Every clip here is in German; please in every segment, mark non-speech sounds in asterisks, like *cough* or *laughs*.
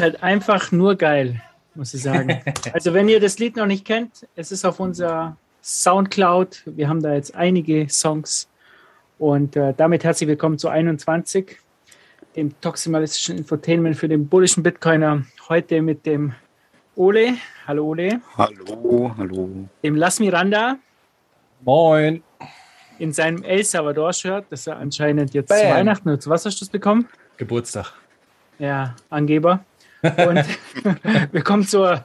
Ist halt einfach nur geil, muss ich sagen. *laughs* Also wenn ihr das Lied noch nicht kennt, es ist auf unserer Soundcloud. Wir haben da jetzt einige Songs. Und äh, damit herzlich willkommen zu 21, dem toximalistischen Infotainment für den bullischen Bitcoiner. Heute mit dem Ole. Hallo Ole. Hallo, hallo. Dem Las Miranda. Moin. In seinem El Salvador-Shirt, das er anscheinend jetzt Bam. zu Weihnachten oder zu was hast du das bekommen? Geburtstag. Ja, Angeber. Und *laughs* wir kommen zur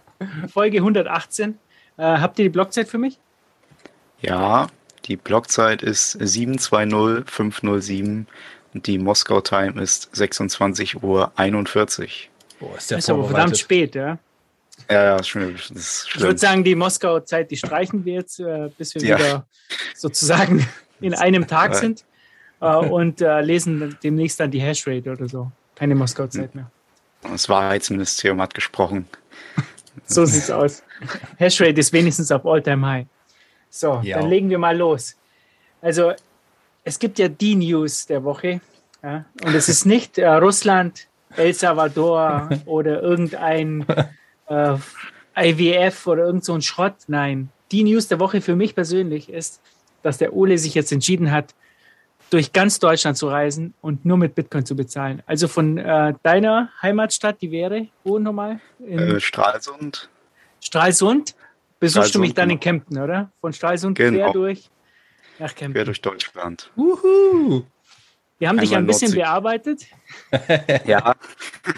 Folge 118. Äh, habt ihr die Blockzeit für mich? Ja, die Blockzeit ist 720507 und die Moskau Time ist 26.41 Uhr. Boah, ist der ist aber verdammt spät, ja? Ja, ja, das ist schlimm. Ich würde sagen, die Moskauer Zeit, die streichen wir jetzt, äh, bis wir ja. wieder sozusagen *laughs* in einem Tag sind äh, und äh, lesen demnächst dann die Hashrate oder so. Keine Moskauer Zeit mehr. Das Wahrheitsministerium hat gesprochen. *laughs* so sieht's aus. Hashrate ist wenigstens auf All-Time High. So, ja. dann legen wir mal los. Also, es gibt ja die News der Woche. Ja, und es ist nicht äh, Russland, El Salvador *laughs* oder irgendein äh, IWF oder irgend so ein Schrott. Nein, die News der Woche für mich persönlich ist, dass der Ole sich jetzt entschieden hat, durch ganz Deutschland zu reisen und nur mit Bitcoin zu bezahlen. Also von äh, deiner Heimatstadt, die wäre wo nochmal? Äh, Stralsund. Stralsund? Besuchst Stralsund, du mich dann in genau. Kempten, oder? Von Stralsund genau. quer durch nach Kempten. Quer durch Deutschland. Uhu. Wir haben Einmal dich ein bisschen Nordsee. bearbeitet. *laughs* ja.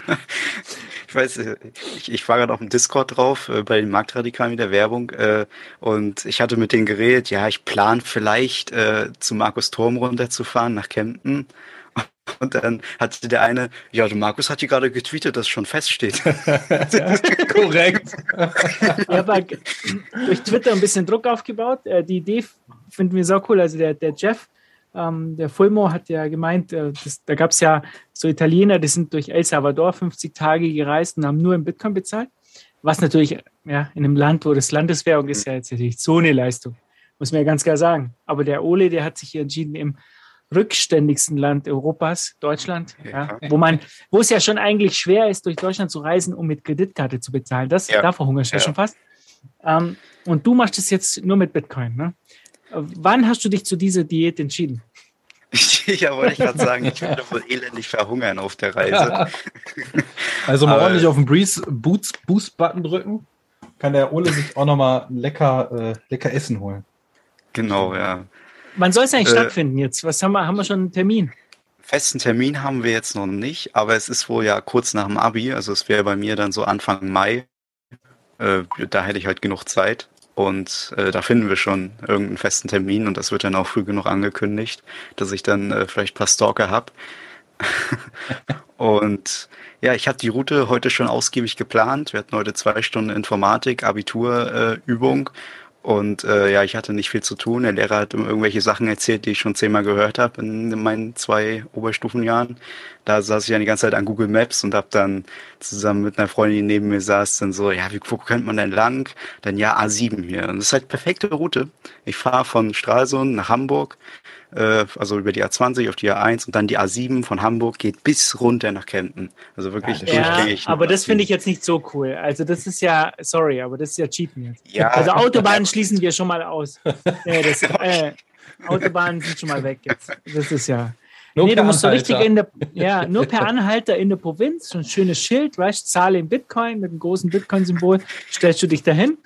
*laughs* ich weiß, ich, ich war gerade auf dem Discord drauf, äh, bei den Marktradikalen mit der Werbung, äh, und ich hatte mit denen geredet, ja, ich plane vielleicht äh, zu Markus Turm runterzufahren nach Kempten. *laughs* Und dann hatte der eine, ja, der Markus hat hier gerade getweetet, dass es schon feststeht. *laughs* Korrekt. *laughs* Ich habe durch Twitter ein bisschen Druck aufgebaut. Äh, die Idee finden wir so cool. Also der, der Jeff, ähm, der Fulmo hat ja gemeint, äh, das, da gab es ja so Italiener, die sind durch El Salvador 50 Tage gereist und haben nur in Bitcoin bezahlt. Was natürlich ja, in einem Land, wo das Landeswährung ist, ja jetzt natürlich so eine Leistung, muss man ja ganz klar sagen. Aber der Ole, der hat sich hier entschieden, im rückständigsten Land Europas, Deutschland, ja. Wo man, wo es ja schon eigentlich schwer ist, durch Deutschland zu reisen, um mit Kreditkarte zu bezahlen. Das, ja. da verhungerst du ja. schon fast. Ähm, und du machst es jetzt nur mit Bitcoin. Ne? Wann hast du dich zu dieser Diät entschieden? *laughs* ja, wollte ich gerade sagen, ich werde wohl elendig verhungern auf der Reise. *laughs* also mal ordentlich auf den Boost-Button drücken, kann der Ole sich auch nochmal lecker, äh, lecker Essen holen. Genau, ja. Wann soll es eigentlich äh, stattfinden jetzt? Was haben wir? Haben wir schon einen Termin? Festen Termin haben wir jetzt noch nicht, aber es ist wohl ja kurz nach dem Abi, also es wäre bei mir dann so Anfang Mai. Äh, da hätte ich halt genug Zeit. Und äh, da finden wir schon irgendeinen festen Termin und das wird dann auch früh genug angekündigt, dass ich dann äh, vielleicht ein paar Stalker habe. *laughs* und ja, ich hatte die Route heute schon ausgiebig geplant. Wir hatten heute zwei Stunden Informatik, Abiturübung äh, und äh, ja, ich hatte nicht viel zu tun. Der Lehrer hat irgendwelche Sachen erzählt, die ich schon zehnmal gehört habe in, in meinen zwei Oberstufenjahren. Da saß ich dann die ganze Zeit an Google Maps und habe dann zusammen mit einer Freundin, die neben mir saß, dann so, ja, wie, wo könnte man denn lang? Dann ja, A7 hier. Und das ist halt perfekte Route. Ich fahre von Stralsund nach Hamburg, äh, also über die A20 auf die A1 und dann die A7 von Hamburg geht bis runter nach Kempten. Also wirklich ja, durchgängig. aber das finde ich jetzt nicht so cool. Also das ist ja, sorry, aber das ist ja Cheaten jetzt. Ja. Also Autobahnen schließen wir schon mal aus. *laughs* nee, das, äh, Autobahnen sind schon mal weg jetzt. Das ist ja. Nur nee, du musst so richtig in der, ja, nur per Anhalter in der Provinz, so ein schönes Schild, weißt, zahle in Bitcoin mit einem großen Bitcoin-Symbol, stellst du dich dahin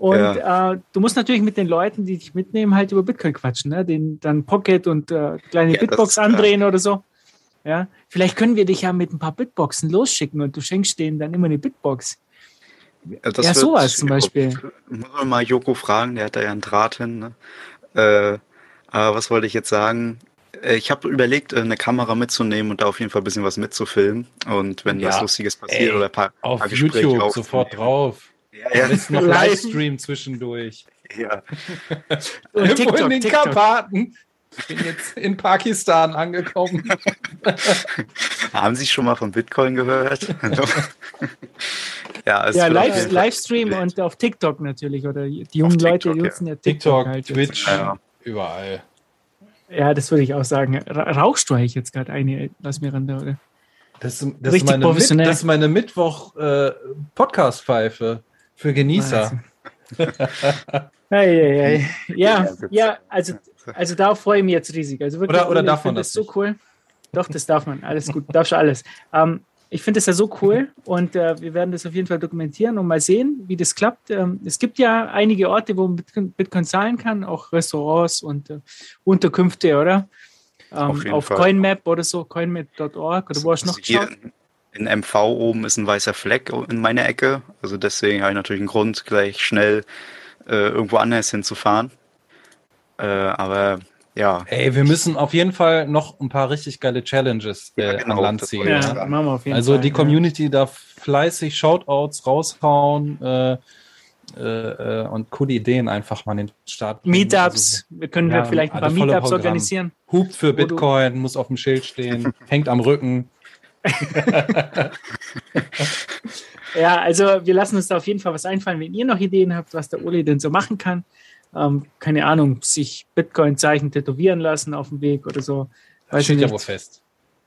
und ja. äh, du musst natürlich mit den Leuten, die dich mitnehmen, halt über Bitcoin quatschen, ne? Den dann Pocket und äh, kleine ja, Bitbox das, andrehen ja. oder so. Ja, vielleicht können wir dich ja mit ein paar Bitboxen losschicken und du schenkst denen dann immer eine Bitbox. Ja, ja sowas zum Beispiel. Muss man mal Joko fragen, der hat da ja einen Draht hin. Ne? Äh, aber was wollte ich jetzt sagen? Äh, ich habe überlegt, äh, eine Kamera mitzunehmen und da auf jeden Fall ein bisschen was mitzufilmen. Und wenn was Lustiges passiert ey, oder ein paar, auf paar Gespräche YouTube sofort drauf. Ja, ja. Am noch Livestream zwischendurch. Ja. *laughs* Und TikTok, in den TikTok. Karpaten. Ich bin jetzt in Pakistan angekommen. *laughs* Haben Sie schon mal von Bitcoin gehört? *laughs* ja, ja Live, Livestream und auf TikTok natürlich. Oder die jungen TikTok, Leute nutzen ja, ja TikTok. TikTok halt Twitch, ja. überall. Ja, das würde ich auch sagen. Rauchst du eigentlich jetzt gerade eine, lass mir ran, oder? Das, das, ist, meine Mit, das ist meine Mittwoch-Podcast-Pfeife äh, für Genießer. *laughs* hey, hey, hey. Ja, ja, also, also da freue ich mich jetzt riesig. Also wirklich, oder, oder darf man das? so cool. Doch, das darf man. Alles gut, darfst du alles. Ähm, ich finde das ja so cool und äh, wir werden das auf jeden Fall dokumentieren und mal sehen, wie das klappt. Ähm, es gibt ja einige Orte, wo man Bitcoin, Bitcoin zahlen kann, auch Restaurants und äh, Unterkünfte, oder? Ähm, auf, auf CoinMap oder so, coinmap.org oder wo hast du noch geschaut? In MV oben ist ein weißer Fleck in meiner Ecke. Also deswegen habe ich natürlich einen Grund, gleich schnell äh, irgendwo anders hinzufahren. Äh, aber ja. Ey, wir müssen auf jeden Fall noch ein paar richtig geile Challenges äh, ja, genau, an Land ziehen. Ja, ja. Machen wir auf jeden also Fall, die Community ja. darf fleißig Shoutouts raushauen äh, äh, und coole Ideen einfach mal in den Start bringen. Meetups, also, wir können ja, vielleicht ein paar Meetups organisieren. Hupt für Bitcoin, muss auf dem Schild stehen, *laughs* hängt am Rücken. Ja, also wir lassen uns da auf jeden Fall was einfallen, wenn ihr noch Ideen habt, was der Uli denn so machen kann ähm, keine Ahnung, sich Bitcoin-Zeichen tätowieren lassen auf dem Weg oder so. Das steht ja wohl fest.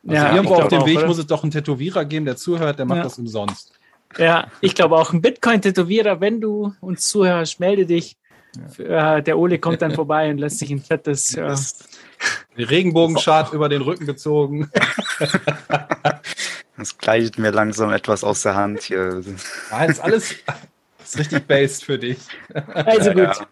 Also ja, irgendwo auf dem Weg oder? muss es doch einen Tätowierer geben, der zuhört, der macht ja. das umsonst. Ja, ich glaube auch ein Bitcoin-Tätowierer, wenn du uns zuhörst, melde dich. Ja. Äh, der Ole kommt dann vorbei und lässt sich ein fettes. Äh, Regenbogenschart über den Rücken gezogen. *laughs* Das gleicht mir langsam etwas aus der Hand hier. Nein, ist alles ist richtig based für dich. Also gut. Ja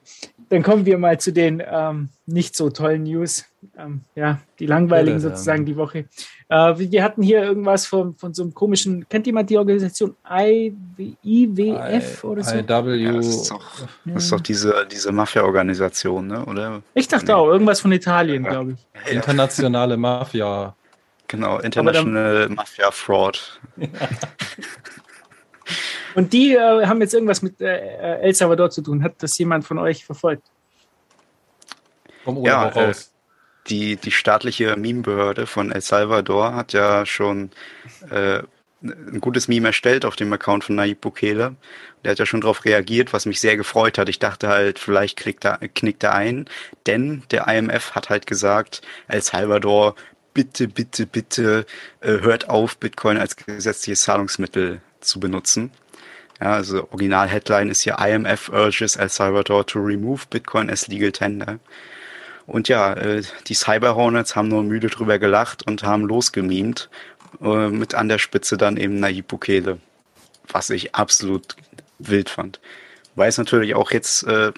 dann kommen wir mal zu den ähm, nicht so tollen News. Ähm, ja, die langweiligen ja, sozusagen die Woche. Äh, wir hatten hier irgendwas von, von so einem komischen, kennt jemand die Organisation I, IWF I, oder so? IW. Ja, das ist doch, das ist doch diese, diese Mafia-Organisation, ne? oder? Ich dachte nee. auch, irgendwas von Italien, glaube ich. Internationale Mafia. Genau, International Mafia Fraud. *laughs* Und die äh, haben jetzt irgendwas mit äh, El Salvador zu tun. Hat das jemand von euch verfolgt? Komm ja, äh, die, die staatliche Meme-Behörde von El Salvador hat ja schon äh, ein gutes Meme erstellt auf dem Account von Nayib Bukele. Der hat ja schon darauf reagiert, was mich sehr gefreut hat. Ich dachte halt, vielleicht knickt er, knickt er ein, denn der IMF hat halt gesagt, El Salvador, bitte, bitte, bitte äh, hört auf, Bitcoin als gesetzliches Zahlungsmittel zu benutzen. Ja, also Original-Headline ist hier IMF urges El Salvador to remove Bitcoin as legal tender. Und ja, äh, die Cyber Hornets haben nur müde drüber gelacht und haben losgemimt. Äh, mit an der Spitze dann eben Nayib Bukele. Was ich absolut wild fand. Weil es natürlich auch jetzt äh,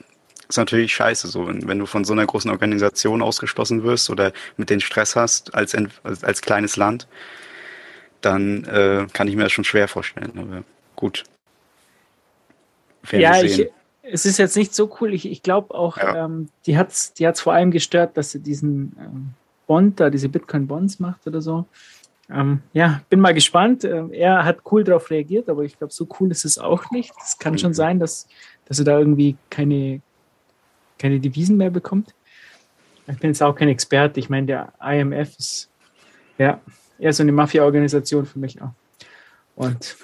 ist natürlich scheiße so, wenn, wenn du von so einer großen Organisation ausgeschlossen wirst oder mit den Stress hast als, als, als kleines Land, dann äh, kann ich mir das schon schwer vorstellen. Aber gut, ja, ich, es ist jetzt nicht so cool. Ich, ich glaube auch, ja. ähm, die hat es die hat's vor allem gestört, dass sie diesen ähm, Bond da, diese Bitcoin-Bonds macht oder so. Ähm, ja, bin mal gespannt. Ähm, er hat cool darauf reagiert, aber ich glaube, so cool ist es auch nicht. Es kann schon sein, dass, dass er da irgendwie keine, keine Devisen mehr bekommt. Ich bin jetzt auch kein Experte. Ich meine, der IMF ist ja eher so eine Mafia-Organisation für mich auch. Und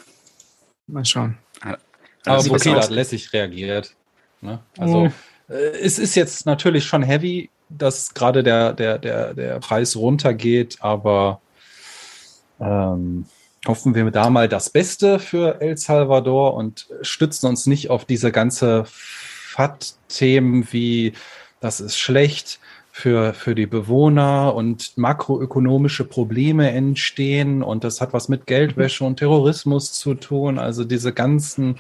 mal schauen. Aber Bukele hat lässig reagiert. Ne? Also mhm. äh, es ist jetzt natürlich schon heavy, dass gerade der, der, der, der Preis runtergeht, aber ähm, hoffen wir da mal das Beste für El Salvador und stützen uns nicht auf diese ganze FAT-Themen wie das ist schlecht für, für die Bewohner und makroökonomische Probleme entstehen und das hat was mit Geldwäsche und Terrorismus zu tun. Also diese ganzen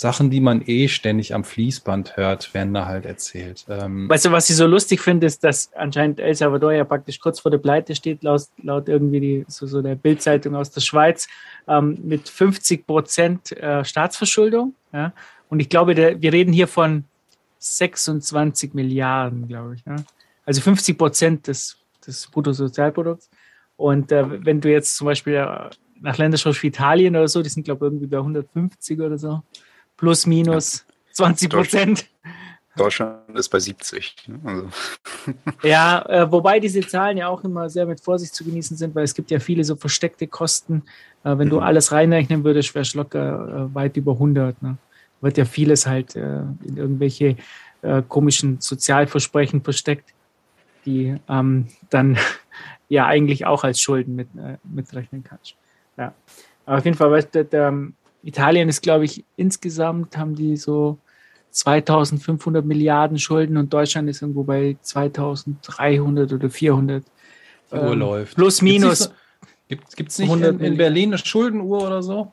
Sachen, die man eh ständig am Fließband hört, werden da halt erzählt. Ähm weißt du, was ich so lustig finde, ist, dass anscheinend El Salvador ja praktisch kurz vor der Pleite steht, laut, laut irgendwie die, so, so der Bildzeitung aus der Schweiz, ähm, mit 50 Prozent äh, Staatsverschuldung. Ja? Und ich glaube, der, wir reden hier von 26 Milliarden, glaube ich. Ja? Also 50 Prozent des, des Bruttosozialprodukts. Und äh, wenn du jetzt zum Beispiel äh, nach Ländern schaust wie Italien oder so, die sind, glaube ich, irgendwie bei 150 oder so plus minus 20 Prozent. Deutschland ist bei 70. Ne? Also. *laughs* Ja, äh, wobei diese Zahlen ja auch immer sehr mit Vorsicht zu genießen sind, weil es gibt ja viele so versteckte Kosten. Äh, wenn mhm. du alles reinrechnen würdest, wäre es locker äh, weit über 100. Ne? Wird ja vieles halt äh, in irgendwelche äh, komischen Sozialversprechen versteckt, die ähm, dann *laughs* ja eigentlich auch als Schulden mit, äh, mitrechnen kannst. Ja. Aber auf jeden Fall, weißt du, der, der, Italien ist, glaube ich, insgesamt haben die so 2500 Milliarden Schulden und Deutschland ist irgendwo bei 2300 oder 400. Die Uhr ähm, läuft. Plus, minus. Gibt es nicht in, in, Berlin eine Schuldenuhr oder so?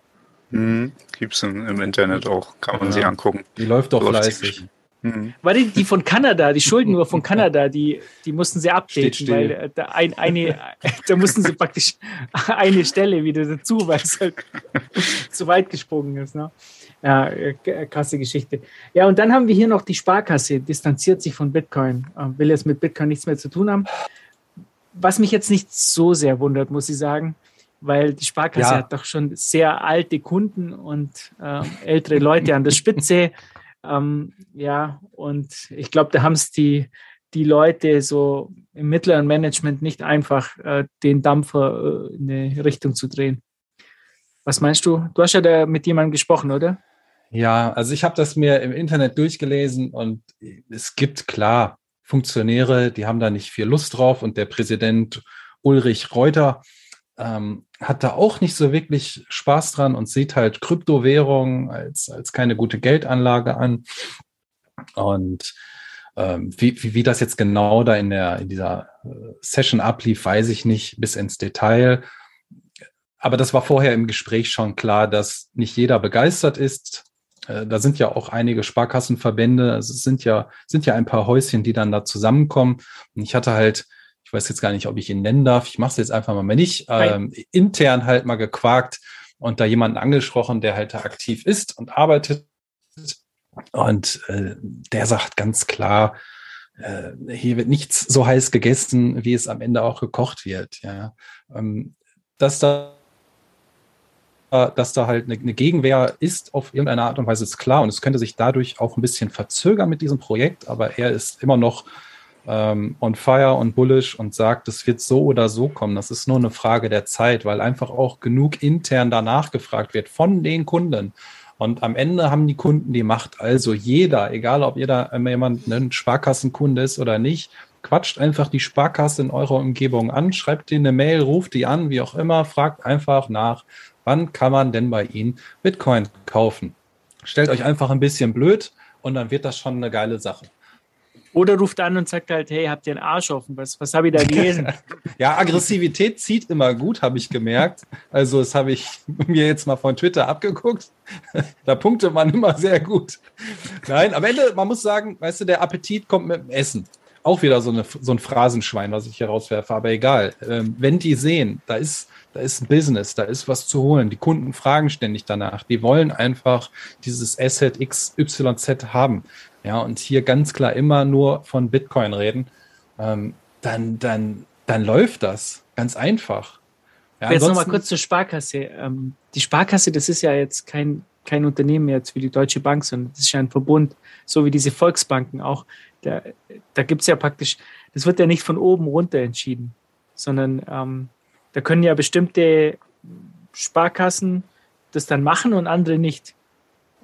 Mhm, Gibt es im Internet auch, kann man ja. sich angucken. Die läuft doch fleißig. Mhm. War die, die von Kanada, die Schuldenuhr von *laughs* Kanada, die, die mussten sie updaten, weil äh, da, ein, eine, *laughs* da mussten sie praktisch *laughs* eine Stelle wieder dazu, weil es halt zu weit gesprungen ist. Ne? Ja, äh, krasse Geschichte. Ja, und dann haben wir hier noch die Sparkasse, distanziert sich von Bitcoin, äh, will jetzt mit Bitcoin nichts mehr zu tun haben. Was mich jetzt nicht so sehr wundert, muss ich sagen, weil die Sparkasse ja. hat doch schon sehr alte Kunden und äh, ältere Leute an der Spitze. Ähm, ja, und ich glaube, da haben es die, die Leute so im mittleren Management nicht einfach, äh, den Dampfer äh, in eine Richtung zu drehen. Was meinst du? Du hast ja da mit jemandem gesprochen, oder? Ja, also ich habe das mir im Internet durchgelesen und es gibt klar Funktionäre, die haben da nicht viel Lust drauf und der Präsident Ulrich Reuter ähm, hat da auch nicht so wirklich Spaß dran und sieht halt Kryptowährungen als, als keine gute Geldanlage an. Und ähm, wie, wie, wie das jetzt genau da in, der, in dieser äh, Session ablief, weiß ich nicht bis ins Detail. Aber das war vorher im Gespräch schon klar, dass nicht jeder begeistert ist. Äh, da sind ja auch einige Sparkassenverbände, also es sind ja, sind ja ein paar Häuschen, die dann da zusammenkommen. Und ich hatte halt ich weiß jetzt gar nicht, ob ich ihn nennen darf, ich mache es jetzt einfach mal nicht, ähm, intern halt mal gequakt und da jemanden angesprochen, der halt da aktiv ist und arbeitet. Und äh, der sagt ganz klar, äh, hier wird nichts so heiß gegessen, wie es am Ende auch gekocht wird. Ja. Ähm, dass da dass da halt eine, eine, Gegenwehr ist auf irgendeine Art und Weise, ist klar. Und es könnte sich dadurch auch ein bisschen verzögern mit diesem Projekt, aber er ist immer noch ähm, on fire und bullish und sagt, es wird so oder so kommen. Das ist nur eine Frage der Zeit, weil einfach auch genug intern danach gefragt wird von den Kunden. Und am Ende haben die Kunden die Macht. Also jeder, egal ob jeder jemand ein Sparkassenkunde ist oder nicht, quatscht einfach die Sparkasse in eurer Umgebung an, schreibt denen eine Mail, ruft die an, wie auch immer, fragt einfach nach, wann kann man denn bei ihnen Bitcoin kaufen. Stellt euch einfach ein bisschen blöd und dann wird das schon eine geile Sache. Oder ruft an und sagt halt, hey, habt ihr einen Arsch offen? Was, was habe ich da gelesen? *laughs* ja, Aggressivität zieht immer gut, habe ich gemerkt. Also das habe ich *laughs* mir jetzt mal von Twitter abgeguckt. *laughs* da punkte man immer sehr gut. Nein, am Ende, man muss sagen, weißt du, der Appetit kommt mit dem Essen. Auch wieder so, eine, so ein Phrasenschwein, was ich hier rauswerfe, aber egal. Ähm, wenn die sehen, da ist, da ist ein Business, da ist was zu holen. Die Kunden fragen ständig danach. Die wollen einfach dieses Asset XYZ haben ja, und hier ganz klar immer nur von Bitcoin reden, ähm, dann, dann, dann läuft das ganz einfach. Ja, jetzt nochmal kurz zur Sparkasse. Ähm, die Sparkasse, das ist ja jetzt kein, kein Unternehmen jetzt wie die Deutsche Bank, sondern das ist ja ein Verbund, so wie diese Volksbanken auch. Da, da gibt es ja praktisch, das wird ja nicht von oben runter entschieden, sondern ähm, da können ja bestimmte Sparkassen das dann machen und andere nicht.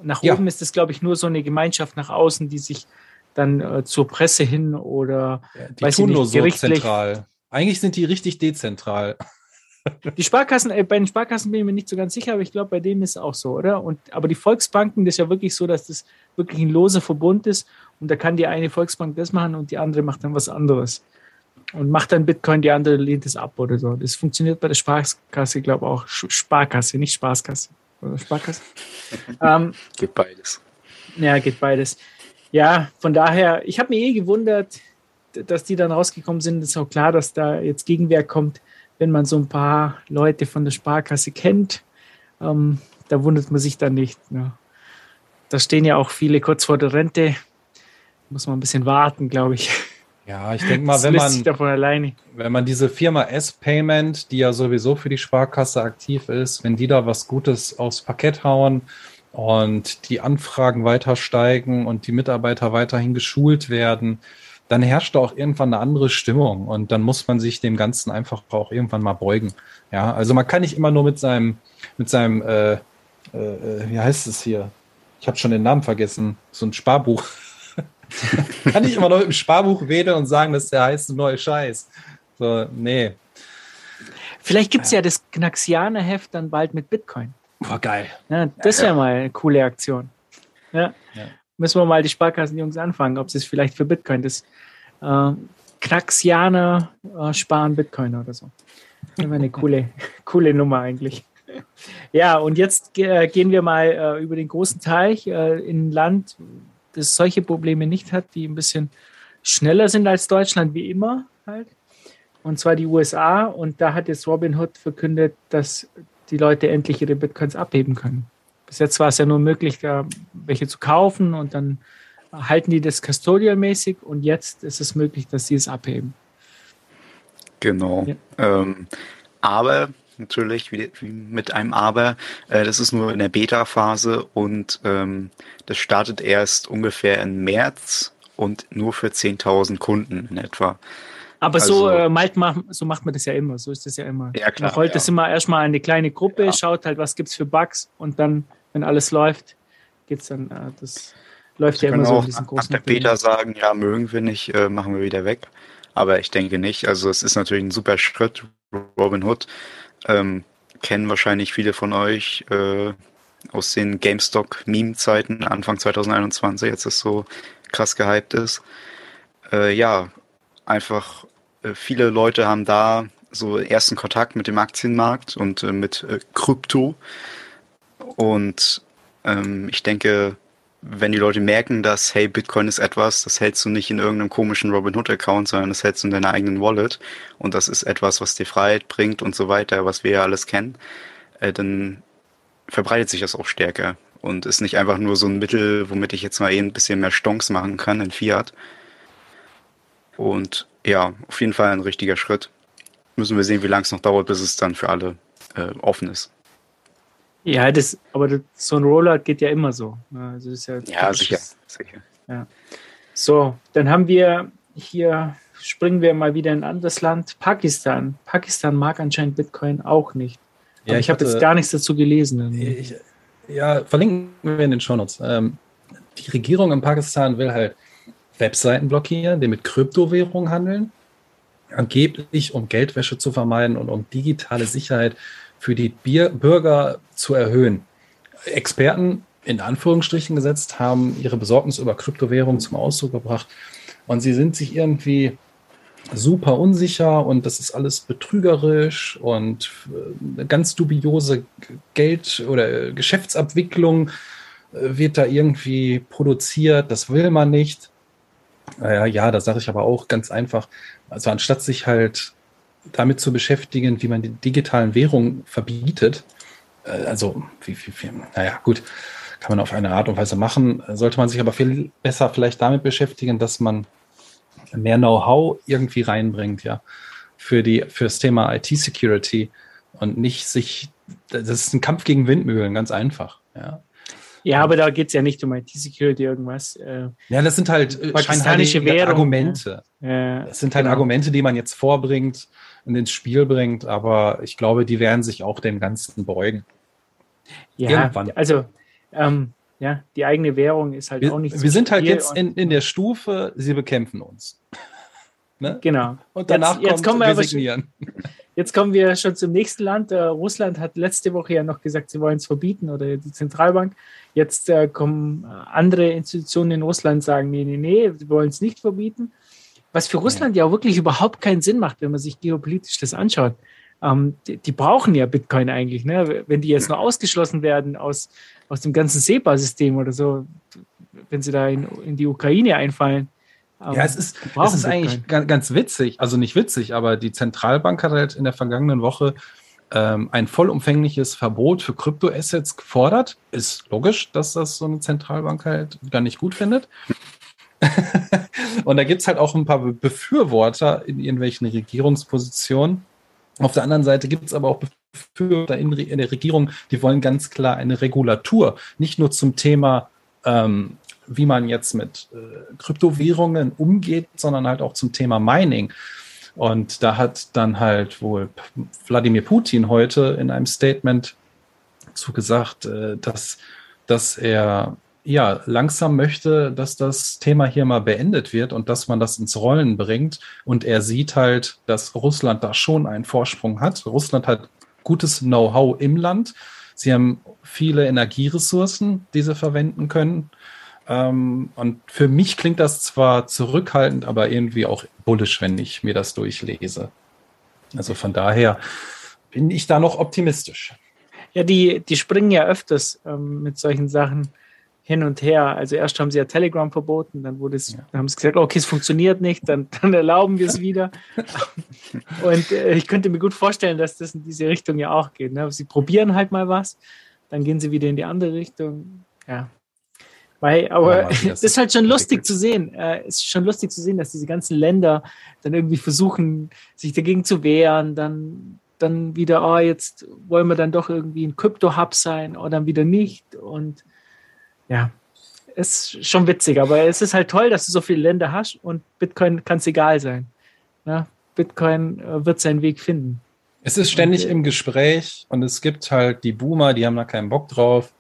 Nach ja. oben ist es, glaube ich, nur so eine Gemeinschaft nach außen, die sich dann äh, zur Presse hin oder ja, die weiß tun nicht, nur so zentral. Eigentlich sind die richtig dezentral. *laughs* Die Sparkassen, äh, bei den Sparkassen bin ich mir nicht so ganz sicher, aber ich glaube, bei denen ist es auch so, oder? Und, aber die Volksbanken, das ist ja wirklich so, dass das wirklich ein loser Verbund ist und da kann die eine Volksbank das machen und die andere macht dann was anderes. Und macht dann Bitcoin, die andere lehnt es ab oder so. Das funktioniert bei der Sparkasse, glaube ich, auch. Sparkasse, nicht Spaßkasse. Oder Sparkasse. ähm, geht beides. Ja, geht beides. Ja, von daher, ich habe mir eh gewundert, dass die dann rausgekommen sind. Es ist auch klar, dass da jetzt Gegenwehr kommt, wenn man so ein paar Leute von der Sparkasse kennt. Ähm, da wundert man sich dann nicht. Ne? Da stehen ja auch viele kurz vor der Rente. Muss man ein bisschen warten, glaube ich. Ja, ich denke mal, wenn man, wenn man diese Firma S-Payment, die ja sowieso für die Sparkasse aktiv ist, wenn die da was Gutes aufs Parkett hauen und die Anfragen weiter steigen und die Mitarbeiter weiterhin geschult werden, dann herrscht da auch irgendwann eine andere Stimmung und dann muss man sich dem Ganzen einfach auch irgendwann mal beugen. Ja, also man kann nicht immer nur mit seinem, mit seinem, äh, äh, äh wie heißt es hier? Ich habe schon den Namen vergessen, so ein Sparbuch *laughs* Kann ich immer noch mit dem Sparbuch wedeln und sagen, das ist der heiße neue Scheiß. So, nee. Vielleicht gibt es ja. ja das Knaxianer-Heft dann bald mit Bitcoin. War geil. Ja, das wäre mal eine coole Aktion. Ja. ja. Müssen wir mal die Sparkassenjungs anfangen, ob sie es vielleicht für Bitcoin das äh, Knaxianer äh, sparen Bitcoin oder so. Das wäre eine coole, *laughs* coole Nummer eigentlich. Ja, und jetzt äh, gehen wir mal äh, über den großen Teich äh, in ein Land, das solche Probleme nicht hat, die ein bisschen schneller sind als Deutschland, wie immer halt. Und zwar die USA. Und da hat jetzt Robinhood verkündet, dass die Leute endlich ihre Bitcoins abheben können. Bis jetzt war es ja nur möglich, da welche zu kaufen und dann halten die das custodial-mäßig und jetzt ist es möglich, dass sie es abheben. Genau. Ja. Ähm, aber natürlich, wie, wie, mit einem Aber, äh, das ist nur in der Beta-Phase und ähm, das startet erst ungefähr im März und nur für 10.000 Kunden in etwa. Aber also, so, äh, macht, so macht man das ja immer, so ist das ja immer. Ja, klar. Man rollt ja. das immer erstmal eine kleine Gruppe, ja. schaut halt, was gibt es für Bugs und dann, wenn alles läuft, geht es dann, äh, das läuft Sie ja immer so in diesen großen Nach der Beta sagen, ja, mögen wir nicht, äh, machen wir wieder weg. Aber ich denke nicht. Also es ist natürlich ein super Schritt. Robin Hood ähm, kennen wahrscheinlich viele von euch äh, aus den GameStop-Meme-Zeiten Anfang 2021, als es so krass gehypt ist. Äh, ja, einfach äh, viele Leute haben da so ersten Kontakt mit dem Aktienmarkt und äh, mit äh, Krypto. Und ähm, ich denke, wenn die Leute merken, dass, hey, Bitcoin ist etwas, das hältst du nicht in irgendeinem komischen Robinhood-Account, sondern das hältst du in deiner eigenen Wallet und das ist etwas, was dir Freiheit bringt und so weiter, was wir ja alles kennen, äh, dann verbreitet sich das auch stärker und ist nicht einfach nur so ein Mittel, womit ich jetzt mal eben ein bisschen mehr Stonks machen kann in Fiat. Und ja, auf jeden Fall ein richtiger Schritt. Müssen wir sehen, wie lange es noch dauert, bis es dann für alle äh, offen ist. Ja, das, aber das, so ein Rollout geht ja immer so. Ne? Also das ist ja, ja sicher, sicher. Ja. So, dann haben wir hier, springen wir mal wieder in ein anderes Land, Pakistan. Pakistan mag anscheinend Bitcoin auch nicht. Ja, ich, ich habe jetzt gar nichts dazu gelesen. Ich, ja, verlinken wir in den Shownotes. Ähm, die Regierung in Pakistan will halt Webseiten blockieren, die mit Kryptowährungen handeln, angeblich um Geldwäsche zu vermeiden und um digitale Sicherheit für die Bier Bürger zu erhöhen. Experten in Anführungsstrichen gesetzt haben ihre Besorgnis über Kryptowährungen zum Ausdruck gebracht und sie sind sich irgendwie super unsicher und das ist alles betrügerisch und eine äh, ganz dubiose Geld- oder Geschäftsabwicklung äh, wird da irgendwie produziert, das will man nicht. Naja, ja, da sage ich aber auch ganz einfach, also anstatt sich halt damit zu beschäftigen, wie man die digitalen Währungen verbietet. Äh, also, wie, wie, wie, naja, gut, kann man auf eine Art und Weise machen. Sollte man sich aber viel besser vielleicht damit beschäftigen, dass man mehr Know-how irgendwie reinbringt, ja, für die, für das Thema IT-Security und nicht sich, das ist ein Kampf gegen Windmühlen, ganz einfach, ja. Ja, aber da geht es ja nicht um IT-Security irgendwas. Äh, ja, das sind halt äh, pakistanische Währung, Argumente. Ja. Das sind halt genau. Argumente, die man jetzt vorbringt und ins Spiel bringt, aber ich glaube, die werden sich auch dem Ganzen beugen. Ja, Irgendwann. also ähm, ja, die eigene Währung ist halt wir, auch nicht so Wir sind halt jetzt in, in der Stufe, sie bekämpfen uns. *laughs* Ne? Genau. Und danach jetzt, jetzt kommen wir resignieren. Jetzt kommen wir schon zum nächsten Land. Äh, Russland hat letzte Woche ja noch gesagt, sie wollen es verbieten oder die Zentralbank. Jetzt äh, kommen äh, andere Institutionen in Russland sagen, nee, nee, nee, sie wollen es nicht verbieten. Was für Russland ja. ja auch wirklich überhaupt keinen Sinn macht, wenn man sich geopolitisch das anschaut. Ähm, die, die, brauchen ja Bitcoin eigentlich. Ne? Wenn die jetzt nur ausgeschlossen werden aus, aus dem ganzen SEPA-System oder so, wenn sie da in, in die Ukraine einfallen, ja, es ist, es ist eigentlich ganz, ganz witzig, also nicht witzig, aber die Zentralbank hat halt in der vergangenen Woche ähm, ein vollumfängliches Verbot für Kryptoassets gefordert. Ist logisch, dass das so eine Zentralbank halt gar nicht gut findet. *laughs* und da gibt es halt auch ein paar Befürworter in irgendwelchen Regierungspositionen. Auf der anderen Seite gibt es aber auch Befürworter in, in, der Regierung, die wollen ganz klar eine Regulatur, nicht nur zum Thema ähm, wie man jetzt mit äh, Kryptowährungen umgeht, sondern halt auch zum Thema Mining. Und da hat dann halt wohl Wladimir Putin heute in einem Statement zugesagt, äh, dass, dass er ja, langsam möchte, dass das Thema hier mal beendet wird und dass man das ins Rollen bringt. Und er sieht halt, dass Russland da schon einen Vorsprung hat. Russland hat gutes Know-how im Land. Sie haben viele Energieressourcen, die sie verwenden können. Ähm, und für mich klingt das zwar zurückhaltend, aber irgendwie auch bullisch, wenn ich mir das durchlese. Also von daher bin ich da noch optimistisch. Ja, die, die springen ja öfters ähm, mit solchen Sachen hin und her. Also erst haben sie ja Telegram verboten, dann wurde es, ja. haben sie gesagt, okay, es funktioniert nicht, dann, *laughs* dann erlauben wir es wieder. *laughs* und äh, ich könnte mir gut vorstellen, dass das in diese Richtung ja auch geht. Ne? Sie probieren halt mal was, dann gehen sie wieder in die andere Richtung. Ja. Weil, aber es ja, *laughs* ist halt schon lustig zu sehen. Äh, es ist schon lustig zu sehen, dass diese ganzen Länder dann irgendwie versuchen, sich dagegen zu wehren, dann dann wieder, oh, jetzt wollen wir dann doch irgendwie ein Krypto-Hub sein oder dann wieder nicht. Und ja, ist schon witzig, aber es ist halt toll, dass du so viele Länder hast und Bitcoin kann es egal sein. Ja, Bitcoin äh, wird seinen Weg finden. Es ist ständig und, im Gespräch und es gibt halt die Boomer, die haben da keinen Bock drauf.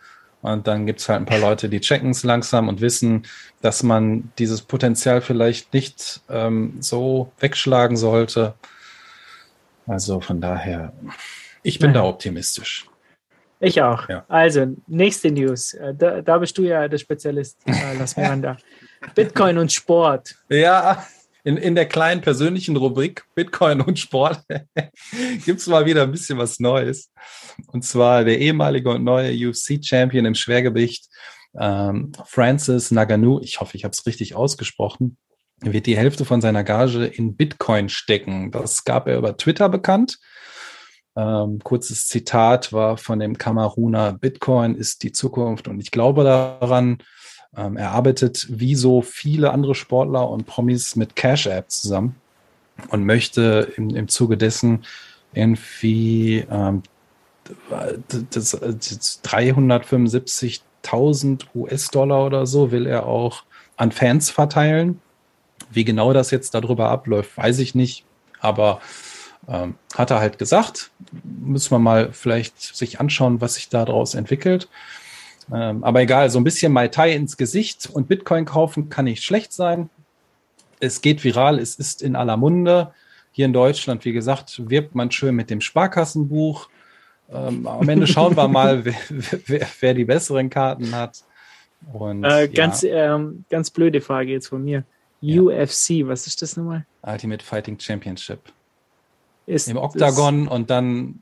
Und dann gibt es halt ein paar Leute, die checken es langsam und wissen, dass man dieses Potenzial vielleicht nicht ähm, so wegschlagen sollte. Also von daher, ich bin Nein. da optimistisch. Ich auch. Ja. Also, nächste News. Äh, da, da, bist du ja der Spezialist, äh, Las Miranda. *laughs* Bitcoin und Sport. Ja, in, in der kleinen persönlichen Rubrik Bitcoin und Sport *laughs* gibt es mal wieder ein bisschen was Neues. Und zwar der ehemalige und neue UFC-Champion im Schwergewicht, ähm, Francis Naganu, ich hoffe, ich habe es richtig ausgesprochen, wird die Hälfte von seiner Gage in Bitcoin stecken. Das gab er über Twitter bekannt. Ähm, kurzes Zitat war von dem Kameruner, Bitcoin ist die Zukunft und ich glaube daran. Ähm, er arbeitet wie so viele andere Sportler und Promis mit Cash App zusammen und möchte im, im Zuge dessen irgendwie ähm, das, das 375.000 US-Dollar oder so will er auch an Fans verteilen. Wie genau das jetzt darüber abläuft, weiß ich nicht. Aber ähm, hat er halt gesagt, müssen wir mal vielleicht sich anschauen, was sich daraus entwickelt. Ähm, aber egal, so ein bisschen Mai Tai ins Gesicht und Bitcoin kaufen kann nicht schlecht sein. Es geht viral, es ist in aller Munde. Hier in Deutschland, wie gesagt, wirbt man schön mit dem Sparkassenbuch. Ähm, am Ende schauen wir *laughs* mal, wer, wer, wer, die besseren Karten hat. Und, äh, ganz, ja. ähm, ganz blöde Frage jetzt von mir. Ja. UFC, was ist das nochmal? Ultimate Fighting Championship. Ist Im Oktagon und dann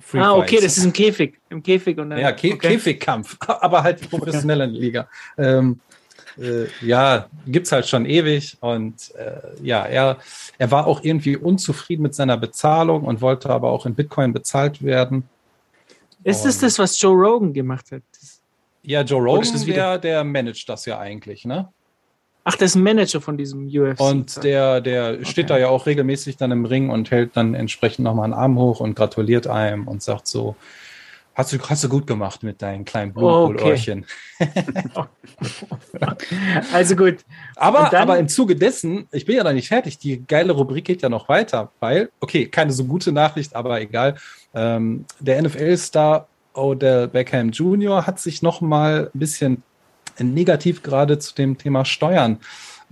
Free Ah, okay, Fights. das ist im Käfig. Im Käfig und dann, Ja, Kä okay. Käfigkampf, *laughs* aber halt die professionelle Liga. Ähm, äh, ja, gibt es halt schon ewig. Und äh, ja, er, er war auch irgendwie unzufrieden mit seiner Bezahlung und wollte aber auch in Bitcoin bezahlt werden. Ist es das, was Joe Rogan gemacht hat? Ja, Joe Rogan, der, der managt das ja eigentlich, ne? Ach, der ist ein Manager von diesem UFC. Und der, der okay. steht da ja auch regelmäßig dann im Ring und hält dann entsprechend nochmal einen Arm hoch und gratuliert einem und sagt so, hast du, hast du gut gemacht mit deinen kleinen Blumenkohlöhrchen. Okay. *laughs* also gut. Aber, aber im Zuge dessen, ich bin ja noch nicht fertig, die geile Rubrik geht ja noch weiter, weil, okay, keine so gute Nachricht, aber egal. Ähm, der NFL-Star Odell Beckham Jr. hat sich noch mal ein bisschen negativ gerade zu dem Thema Steuern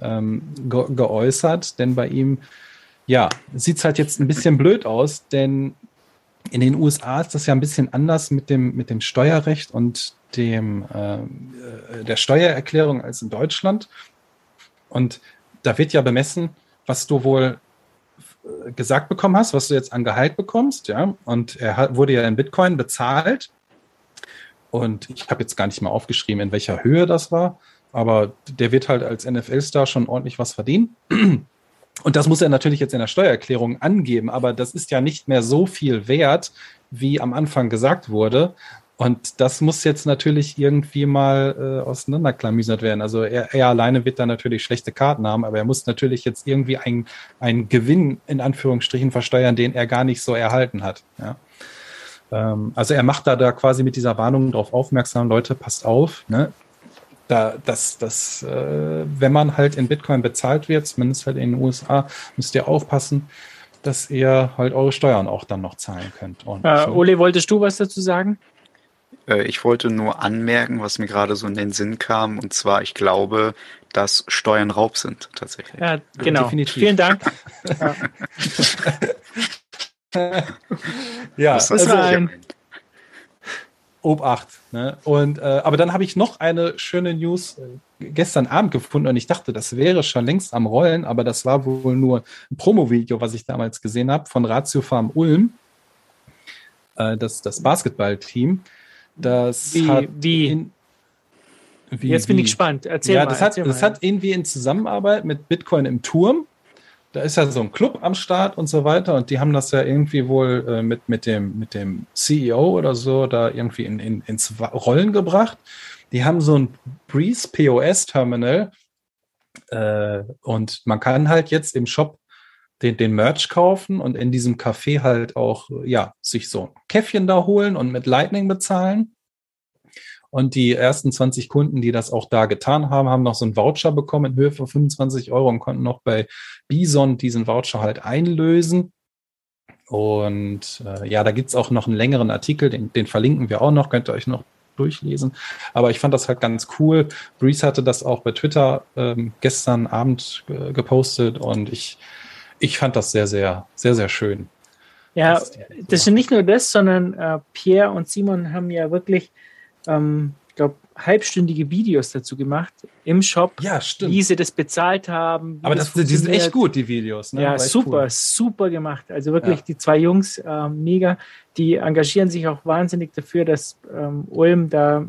ähm, ge geäußert, denn bei ihm, ja, sieht es halt jetzt ein bisschen blöd aus, denn in den USA ist das ja ein bisschen anders mit dem, mit dem Steuerrecht und dem, ähm, äh, der Steuererklärung als in Deutschland. Und da wird ja bemessen, was du wohl äh, gesagt bekommen hast, was du jetzt an Gehalt bekommst, ja. Und er hat, wurde ja in Bitcoin bezahlt und ich habe jetzt gar nicht mal aufgeschrieben, in welcher Höhe das war, aber der wird halt als NFL-Star schon ordentlich was verdienen. *clears throat* Und das muss er natürlich jetzt in der Steuererklärung angeben, aber das ist ja nicht mehr so viel wert, wie am Anfang gesagt wurde. Und das muss jetzt natürlich irgendwie mal äh, auseinanderklamüsert werden. Also er, er, alleine wird da natürlich schlechte Karten haben, aber er muss natürlich jetzt irgendwie einen Gewinn in Anführungsstrichen versteuern, den er gar nicht so erhalten hat. Ja. Ähm, also er macht da, da quasi mit dieser Warnung darauf aufmerksam, Leute, passt auf, ne? Da, das, das, äh, wenn man halt in Bitcoin bezahlt wird, zumindest halt in den USA, müsst ihr aufpassen, dass ihr halt eure Steuern auch dann noch zahlen könnt. Und, äh, Ole, wolltest du was dazu sagen? Äh, ich wollte nur anmerken, was mir gerade so in den Sinn kam, und zwar, ich glaube, dass Steuern Raub sind, tatsächlich. Ja, genau. Definitiv. Vielen Dank. *laughs* ja, *laughs* *laughs* ja das also, ein Obacht. Ne? Und, äh, aber dann habe ich noch eine schöne News äh, gestern Abend gefunden und ich dachte, das wäre schon längst am Rollen, aber das war wohl nur ein Promo-Video, was ich damals gesehen habe von Ratio Farm Ulm, äh, das, das Basketballteam. Das wie, hat wie? In, wie, Jetzt bin wie? ich gespannt. Erzähl ja, mal. Das, hat, das hat irgendwie in Zusammenarbeit mit Bitcoin im Turm da ist ja so ein Club am Start und so weiter und die haben das ja irgendwie wohl äh, mit, mit, dem, mit dem CEO oder so da irgendwie in, in, ins Rollen gebracht. Die haben so ein Breeze POS Terminal äh, und man kann halt jetzt im Shop den, den Merch kaufen und in diesem Café halt auch, ja, sich so ein Käffchen da holen und mit Lightning bezahlen. Und die ersten 20 Kunden, die das auch da getan haben, haben noch so einen Voucher bekommen in Höhe von 25 Euro und konnten noch bei Bison diesen Voucher halt einlösen. Und äh, ja, da gibt's auch noch einen längeren Artikel, den, den verlinken wir auch noch, könnt ihr euch noch durchlesen. Aber ich fand das halt ganz cool. Breeze hatte das auch bei Twitter ähm, gestern Abend äh, gepostet und ich, ich fand das sehr, sehr, sehr, sehr schön. Ja, das, das ist nicht nur das, sondern äh, Pierre und Simon haben ja wirklich ähm, ich glaube, halbstündige Videos dazu gemacht im Shop, ja, wie sie das bezahlt haben. Aber das, das die sind echt gut, die Videos. Ne? Ja, super, cool. super gemacht. Also wirklich ja. die zwei Jungs, äh, mega. Die engagieren sich auch wahnsinnig dafür, dass ähm, Ulm da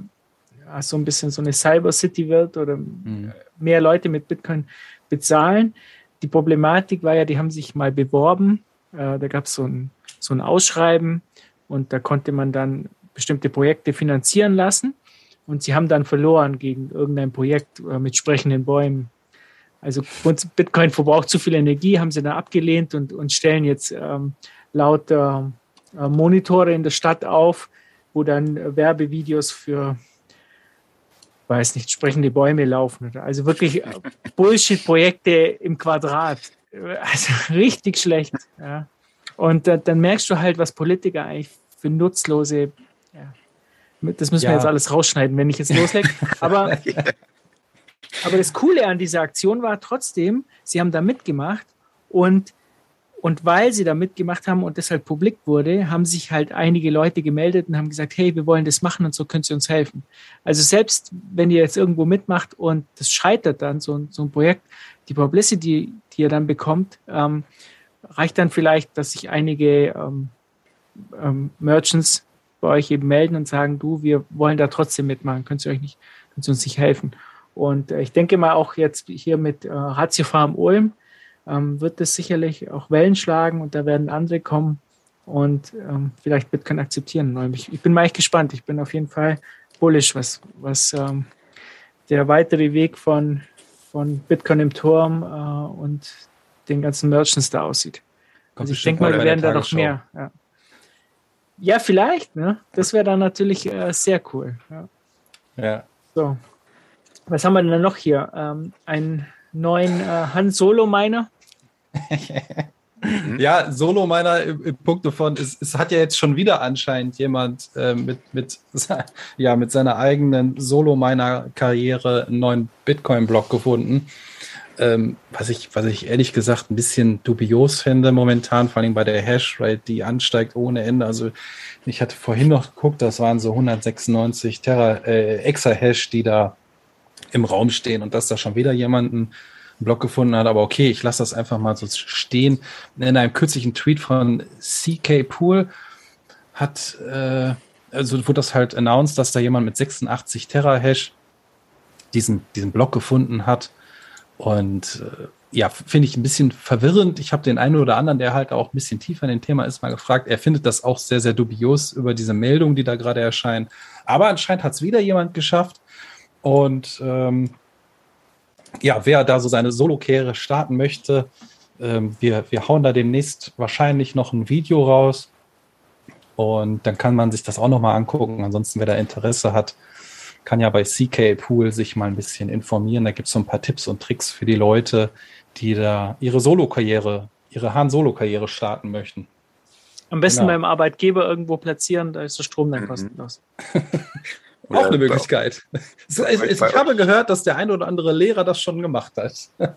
ja, so ein bisschen so eine Cyber City wird oder mhm. mehr Leute mit Bitcoin bezahlen. Die Problematik war ja, die haben sich mal beworben. Äh, da gab es so ein, so ein Ausschreiben und da konnte man dann bestimmte Projekte finanzieren lassen und sie haben dann verloren gegen irgendein Projekt äh, mit sprechenden Bäumen. Also Bitcoin verbraucht zu viel Energie, haben sie dann abgelehnt und, und stellen jetzt ähm, lauter äh, Monitore in der Stadt auf, wo dann Werbevideos für, weiß nicht, sprechende Bäume laufen. Also wirklich äh, *laughs* Bullshit-Projekte im Quadrat. Also richtig schlecht. Ja. Und äh, dann merkst du halt, was Politiker eigentlich für nutzlose das müssen ja. wir jetzt alles rausschneiden, wenn ich jetzt loslege. *laughs* Aber, aber das Coole an dieser Aktion war trotzdem, sie haben da mitgemacht und, und weil sie da mitgemacht haben und das halt publik wurde, haben sich halt einige Leute gemeldet und haben gesagt, hey, wir wollen das machen und so könnt ihr uns helfen. Also selbst wenn ihr jetzt irgendwo mitmacht und das scheitert dann, so, so ein Projekt, die Publicity, die ihr dann bekommt, ähm, reicht dann vielleicht, dass sich einige ähm, ähm, Merchants bei euch eben melden und sagen, du, wir wollen da trotzdem mitmachen, könnt ihr euch nicht, könnt ihr uns nicht helfen. Und äh, ich denke mal auch jetzt hier mit äh, Ratio Farm Ulm ähm, wird es sicherlich auch Wellen schlagen und da werden andere kommen und ähm, vielleicht Bitcoin akzeptieren. Ich, ich, bin mal echt gespannt. Ich bin auf jeden Fall bullish, was, was ähm, der weitere Weg von, von Bitcoin im Turm äh, und den ganzen Merchants da aussieht. also ich denke mal, wir werden da noch mehr. Ja. Ja, vielleicht. Ne? Das wäre dann natürlich äh, sehr cool. Ja. ja. So. Was haben wir denn noch hier? Ähm, einen neuen äh, Han Solo Miner. ja, Solo Miner im, im Punkt davon, es, es, hat ja jetzt schon wieder anscheinend jemand äh, mit, mit, ja, mit seiner eigenen Solo Miner Karriere einen neuen Bitcoin Block gefunden. Ähm, was, ich, was ich ehrlich gesagt ein bisschen dubios finde momentan, vor allem bei der Hashrate, die ansteigt ohne Ende. Also ich hatte vorhin noch geguckt, das waren so 196 Terra, äh, Exahash, die da im Raum stehen und dass da schon wieder jemanden einen Block gefunden hat. Aber okay, ich lasse das einfach mal so stehen. In einem kürzlichen Tweet von CK Pool hat, äh, also wurde das halt announced, dass da jemand mit 86 Terahash diesen, diesen Block gefunden hat und äh, ja, finde ich ein bisschen verwirrend. Ich habe den einen oder anderen, der halt auch ein bisschen tiefer in dem Thema ist, mal gefragt. Er findet das auch sehr, sehr dubios über diese Meldungen, die da gerade erscheinen. Aber anscheinend hat es wieder jemand geschafft. Und ähm, ja, wer da so seine Solo-Kehre starten möchte, ähm, wir, wir hauen da demnächst wahrscheinlich noch ein Video raus. Und dann kann man sich das auch nochmal angucken. Ansonsten, wer da Interesse hat, kann ja bei CK Pool sich mal ein bisschen informieren. Da gibt es so ein paar Tipps und Tricks für die Leute, die da ihre Solo-Karriere, ihre Han-Solo-Karriere starten möchten. Am besten genau. beim Arbeitgeber irgendwo platzieren, da ist der Strom dann mhm. kostenlos. *laughs* Auch eine Möglichkeit. Ich, ich, habe gehört, dass der ein oder andere Lehrer das schon gemacht hat. *laughs*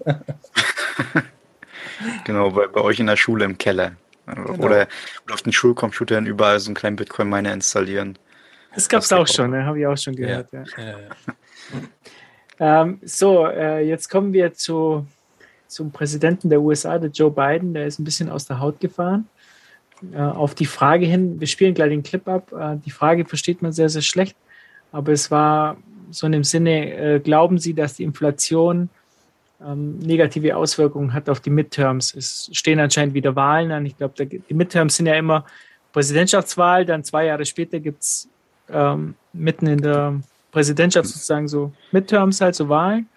genau, bei, bei, euch in der Schule im Keller. Genau. Oder, oder, auf den Schulcomputern überall so einen kleinen Bitcoin-Miner installieren. Das gab es auch schon, ne? habe ich auch schon gehört. Ja. Ja. ähm, so, äh, jetzt kommen wir zu, zum Präsidenten der USA, der Joe Biden. Der ist ein bisschen aus der Haut gefahren. Äh, auf die Frage hin, wir spielen gleich den Clip ab. Äh, die Frage versteht man sehr, sehr schlecht. Aber es war so in dem Sinne, äh, glauben Sie, dass die Inflation ähm, negative Auswirkungen hat auf die Midterms? Es stehen anscheinend wieder Wahlen an. Ich glaube, die Midterms sind ja immer Präsidentschaftswahl, dann zwei Jahre später gibt es ähm, mitten in der Präsidentschaft sozusagen so Midterms, halt so Wahlen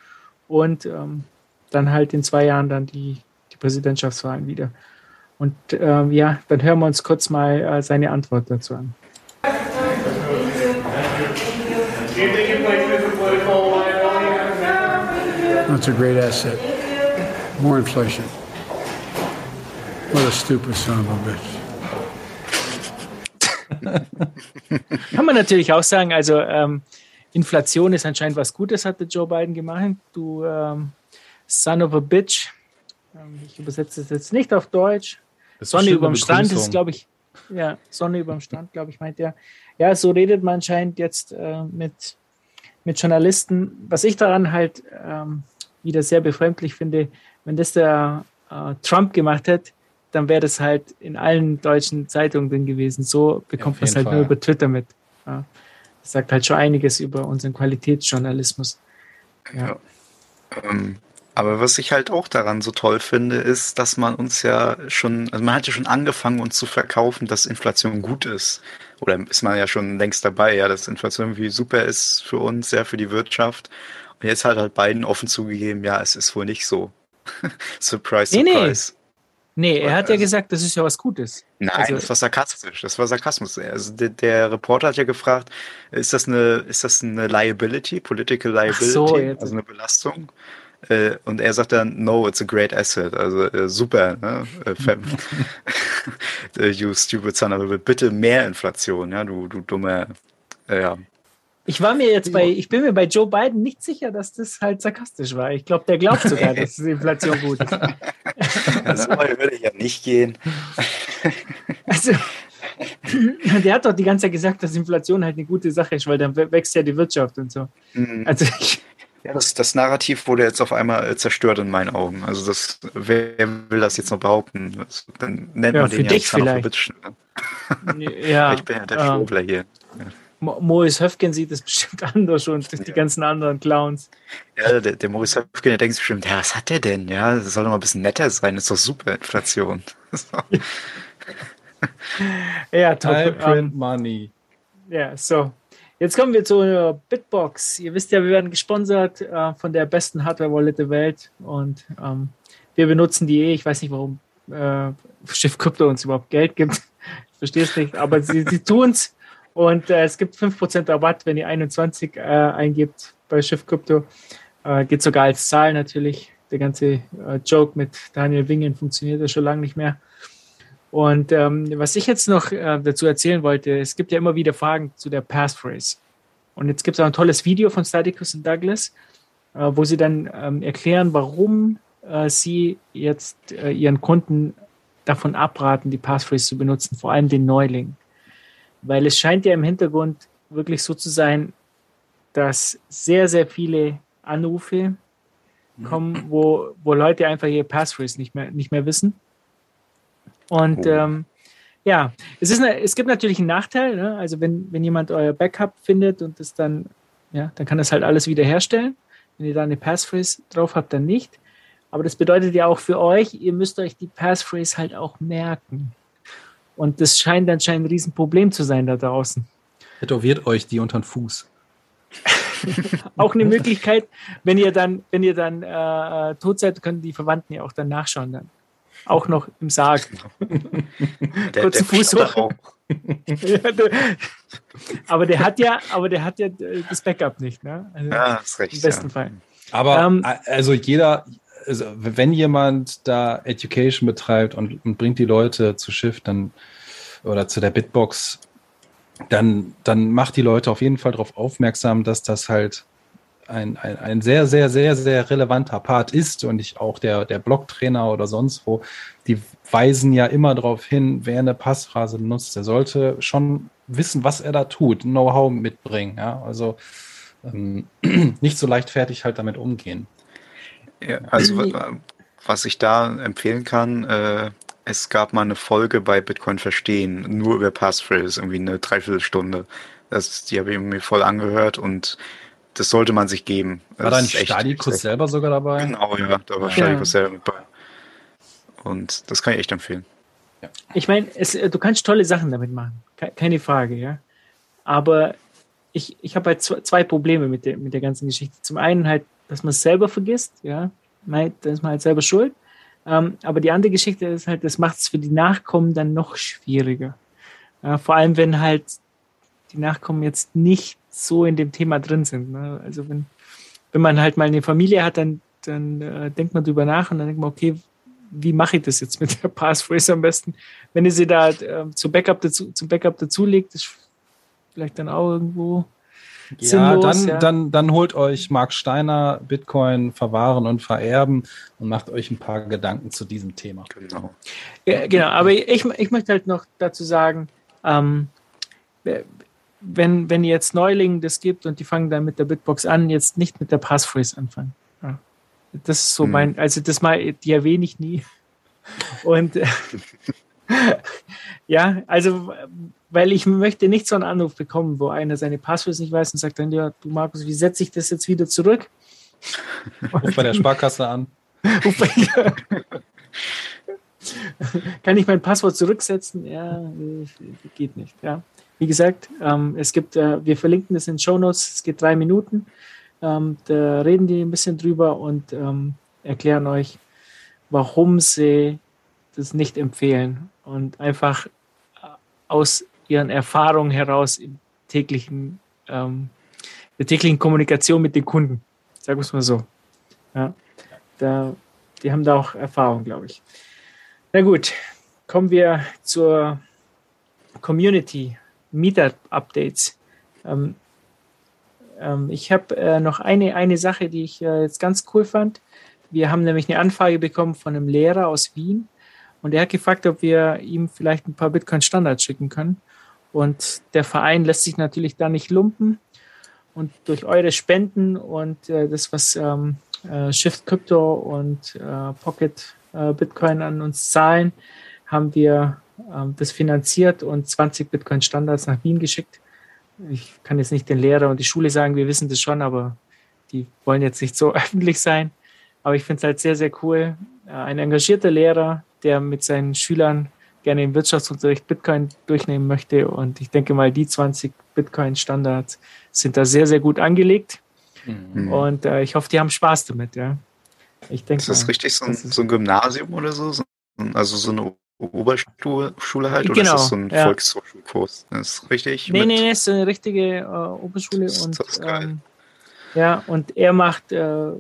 und ähm, dann halt in zwei Jahren dann die, die Präsidentschaftswahlen wieder. Und ähm, ja, dann hören wir uns kurz mal äh, seine Antwort dazu an. That's a great asset. More inflation. What a stupid son of a bitch. *laughs* Kann man natürlich auch sagen, also ähm, Inflation ist anscheinend was Gutes, hatte Joe Biden gemacht. Du ähm, Son of a Bitch. Ähm, ich übersetze es jetzt nicht auf Deutsch. Sonne über dem Strand ist, glaube ich, ja, Sonne über dem Strand, glaube ich, meint er. Ja, so redet man anscheinend jetzt äh, mit, mit Journalisten. Was ich daran halt ähm, wieder sehr befremdlich finde, wenn das der äh, Trump gemacht hätte, dann wäre das halt in allen deutschen Zeitungen drin gewesen. So bekommt ja, man es halt Fall. nur über Twitter mit. Ja. Das sagt halt schon einiges über unseren Qualitätsjournalismus. Ja. ja. Ähm, aber was ich halt auch daran so toll finde, ist, dass man uns ja schon, also man hat ja schon angefangen, uns zu verkaufen, dass Inflation gut ist. Oder ist man ja schon längst dabei, ja, dass Inflation irgendwie super ist für uns, ja, für die Wirtschaft. Und jetzt hat halt beiden offen zugegeben, ja, es ist wohl nicht so. *laughs* surprise, nee, surprise. Nee. Nee, er hat ja gesagt, das ist ja was Gutes. Nein, also, das war sarkastisch. Das war Sarkasmus. Also der, der, Reporter hat ja gefragt, ist das eine, ist das eine Liability, political liability, so, also eine Belastung? Äh, und er sagt dann, no, it's a great asset. Also äh, super, ne? Äh, *laughs* *laughs* you stupid son of a Bitte mehr Inflation, ja, du, du dummer, ja, ich war mir jetzt bei, ich bin mir bei Joe Biden nicht sicher, dass das halt sarkastisch war. Ich glaube, der glaubt sogar, dass die Inflation gut ist. *laughs* Das würde ja nicht gehen. *laughs* Also, *laughs* der hat doch die ganze Zeit gesagt, dass Inflation halt eine gute Sache ist, weil dann wächst ja die Wirtschaft und so. Mhm. Also ich, ja, das, das Narrativ wurde jetzt auf einmal zerstört in meinen Augen. Also das, wer will das jetzt noch behaupten? Das, dann nennt ja, man den ja dich vielleicht. Ja, ich bin ja der ähm, Schwurbler hier. Maurice Höfgen sieht es *laughs* bestimmt anders und die ganzen anderen Clowns. Ja, der, der Maurice Höfgen, der denkt sich bestimmt, ja, was hat der denn? Ja, das soll doch mal ein bisschen netter sein, das ist doch super Inflation. *laughs* ja, top. I print um, money. Ja, so. Jetzt kommen wir zur Bitbox. Ihr wisst ja, wir werden gesponsert äh, von der besten Hardware-Wallet der Welt und ähm, wir benutzen die eh. Ich weiß nicht, warum äh, Schiff Krypto uns überhaupt Geld gibt. *laughs* Ich verstehe es nicht, aber sie, sie tun es. Und äh, es gibt 5% Rabatt, wenn ihr 21 äh, eingibt bei Schiff Crypto. Äh, geht sogar als Zahl natürlich. Der ganze äh, Joke mit Daniel Wingen funktioniert ja schon lange nicht mehr. Und ähm, was ich jetzt noch äh, dazu erzählen wollte, es gibt ja immer wieder Fragen zu der Passphrase. Und jetzt gibt es auch ein tolles Video von Staticus und Douglas, äh, wo sie dann ähm, erklären, warum sie jetzt ihren Kunden davon abraten, die Passphrase zu benutzen, vor allem den Neuling. Weil es scheint ja im Hintergrund wirklich so zu sein, dass sehr, sehr viele Anrufe kommen, wo, wo Leute einfach ihr Passphrase nicht mehr, nicht mehr wissen. Und oh. ähm, ja, es, ist eine, es gibt natürlich einen Nachteil. Ne? Also wenn, wenn jemand euer Backup findet und das dann, ja, dann kann das halt alles wiederherstellen. Wenn ihr da eine Passphrase drauf habt, dann nicht. Aber das bedeutet ja auch für euch, ihr müsst euch die Passphrase halt auch merken. Und das scheint anscheinend ein Riesenproblem zu sein da draußen. Tätowiert euch die unter den Fuß. *laughs* auch eine Möglichkeit, wenn ihr dann, wenn ihr dann äh, tot seid, können die Verwandten ja auch dann nachschauen dann. Auch noch im Sarg. *laughs* Der, Kurzen Fuß hoch. ja, *laughs* der, aber der hat ja, aber der hat ja das Backup nicht, ne? Also ja, ist recht. Im besten ja. Fall. Aber ähm, also jeder, also wenn jemand da Education betreibt und, und bringt die Leute zu Schiff, dann oder zu der Bitbox, dann, dann macht die Leute auf jeden Fall darauf aufmerksam, dass das halt ein, ein, ein sehr, sehr, sehr, sehr relevanter Part ist und nicht auch der, der Blocktrainer oder sonst wo, die weisen ja immer darauf hin, wer eine Passphrase nutzt, der sollte schon wissen, was er da tut, Know-how mitbringen. Ja? Also ähm, *clears throat* nicht so leichtfertig halt damit umgehen. Ja, also *clears throat* was ich da empfehlen kann, äh, es gab mal eine Folge bei Bitcoin Verstehen, nur über Passphrases, irgendwie eine Dreiviertelstunde. Das, die habe ich mir voll angehört und das sollte man sich geben. War da nicht Stadikus selber sogar dabei? Genau, ja, da war ja. Stadikus selber mit bei. Und das kann ich echt empfehlen. Ja. Ich meine, du kannst tolle Sachen damit machen, keine Frage, ja. Aber ich, ich habe halt zwei Probleme mit der, mit der ganzen Geschichte. Zum einen halt, dass man es selber vergisst, ja, da ist man halt selber schuld. Ähm, aber die andere Geschichte ist halt, das macht es für die Nachkommen dann noch schwieriger. Ja, vor allem, wenn halt die Nachkommen jetzt nicht so in dem Thema drin sind. Ne? Also wenn, wenn man halt mal eine Familie hat, dann, dann äh, denkt man drüber nach und dann denkt man, okay, wie mache ich das jetzt mit der Passphrase am besten? Wenn ihr sie da äh, zum Backup dazu, zum Backup dazulegt, ist vielleicht dann auch irgendwo ja, sinnlos, dann, ja. dann, dann holt euch Mark Steiner Bitcoin verwahren und vererben und macht euch ein paar Gedanken zu diesem Thema. Genau. Ja, genau, aber ich, ich möchte halt noch dazu sagen, ähm, wenn, wenn jetzt Neulingen das gibt und die fangen dann mit der Bitbox an, jetzt nicht mit der Passphrase anfangen. Ja. Das ist so hm. mein, also das mal, die erwähne ich nie. Und *laughs* *laughs* ja, also weil ich möchte nicht so einen Anruf bekommen, wo einer seine Passwörter nicht weiß und sagt dann, ja, du Markus, wie setze ich das jetzt wieder zurück? Ruf bei der Sparkasse an. *laughs* Kann ich mein Passwort zurücksetzen? Ja, geht nicht. Ja. Wie gesagt, ähm, es gibt, äh, wir verlinken das in den Show Notes, es geht drei Minuten. Ähm, da reden die ein bisschen drüber und ähm, erklären euch, warum sie das nicht empfehlen und einfach aus ihren Erfahrungen heraus im täglichen, ähm, der täglichen Kommunikation mit den Kunden. Sagen wir es mal so. Ja, da, die haben da auch Erfahrung, glaube ich. Na gut, kommen wir zur Community. Meetup-Updates. Ähm, ähm, ich habe äh, noch eine, eine Sache, die ich äh, jetzt ganz cool fand. Wir haben nämlich eine Anfrage bekommen von einem Lehrer aus Wien und er hat gefragt, ob wir ihm vielleicht ein paar Bitcoin-Standards schicken können. Und der Verein lässt sich natürlich da nicht lumpen. Und durch eure Spenden und äh, das, was ähm, äh, Shift Crypto und äh, Pocket äh, Bitcoin an uns zahlen, haben wir ähm, das finanziert und 20 Bitcoin-Standards nach Wien geschickt. Ich kann jetzt nicht den Lehrer und die Schule sagen, wir wissen das schon, aber die wollen jetzt nicht so *laughs* öffentlich sein. Aber ich finde es halt sehr, sehr cool. Äh, ein engagierter Lehrer, der mit seinen Schülern gerne im Wirtschaftsunterricht Bitcoin durchnehmen möchte. Und ich denke mal, die 20 Bitcoin-Standards sind da sehr, sehr gut angelegt. Mhm. Und äh, ich hoffe, die haben Spaß damit. Ja. Ich denke, ist das richtig so ein, so ein Gymnasium oder so? Also so eine Oberschule halt? Oder genau, ist das so ein ja. Volkshochschulkurs? Das ist richtig? Nee, nee, nee, ist eine richtige äh, Oberschule. Das und, das ähm, ja, und er macht äh,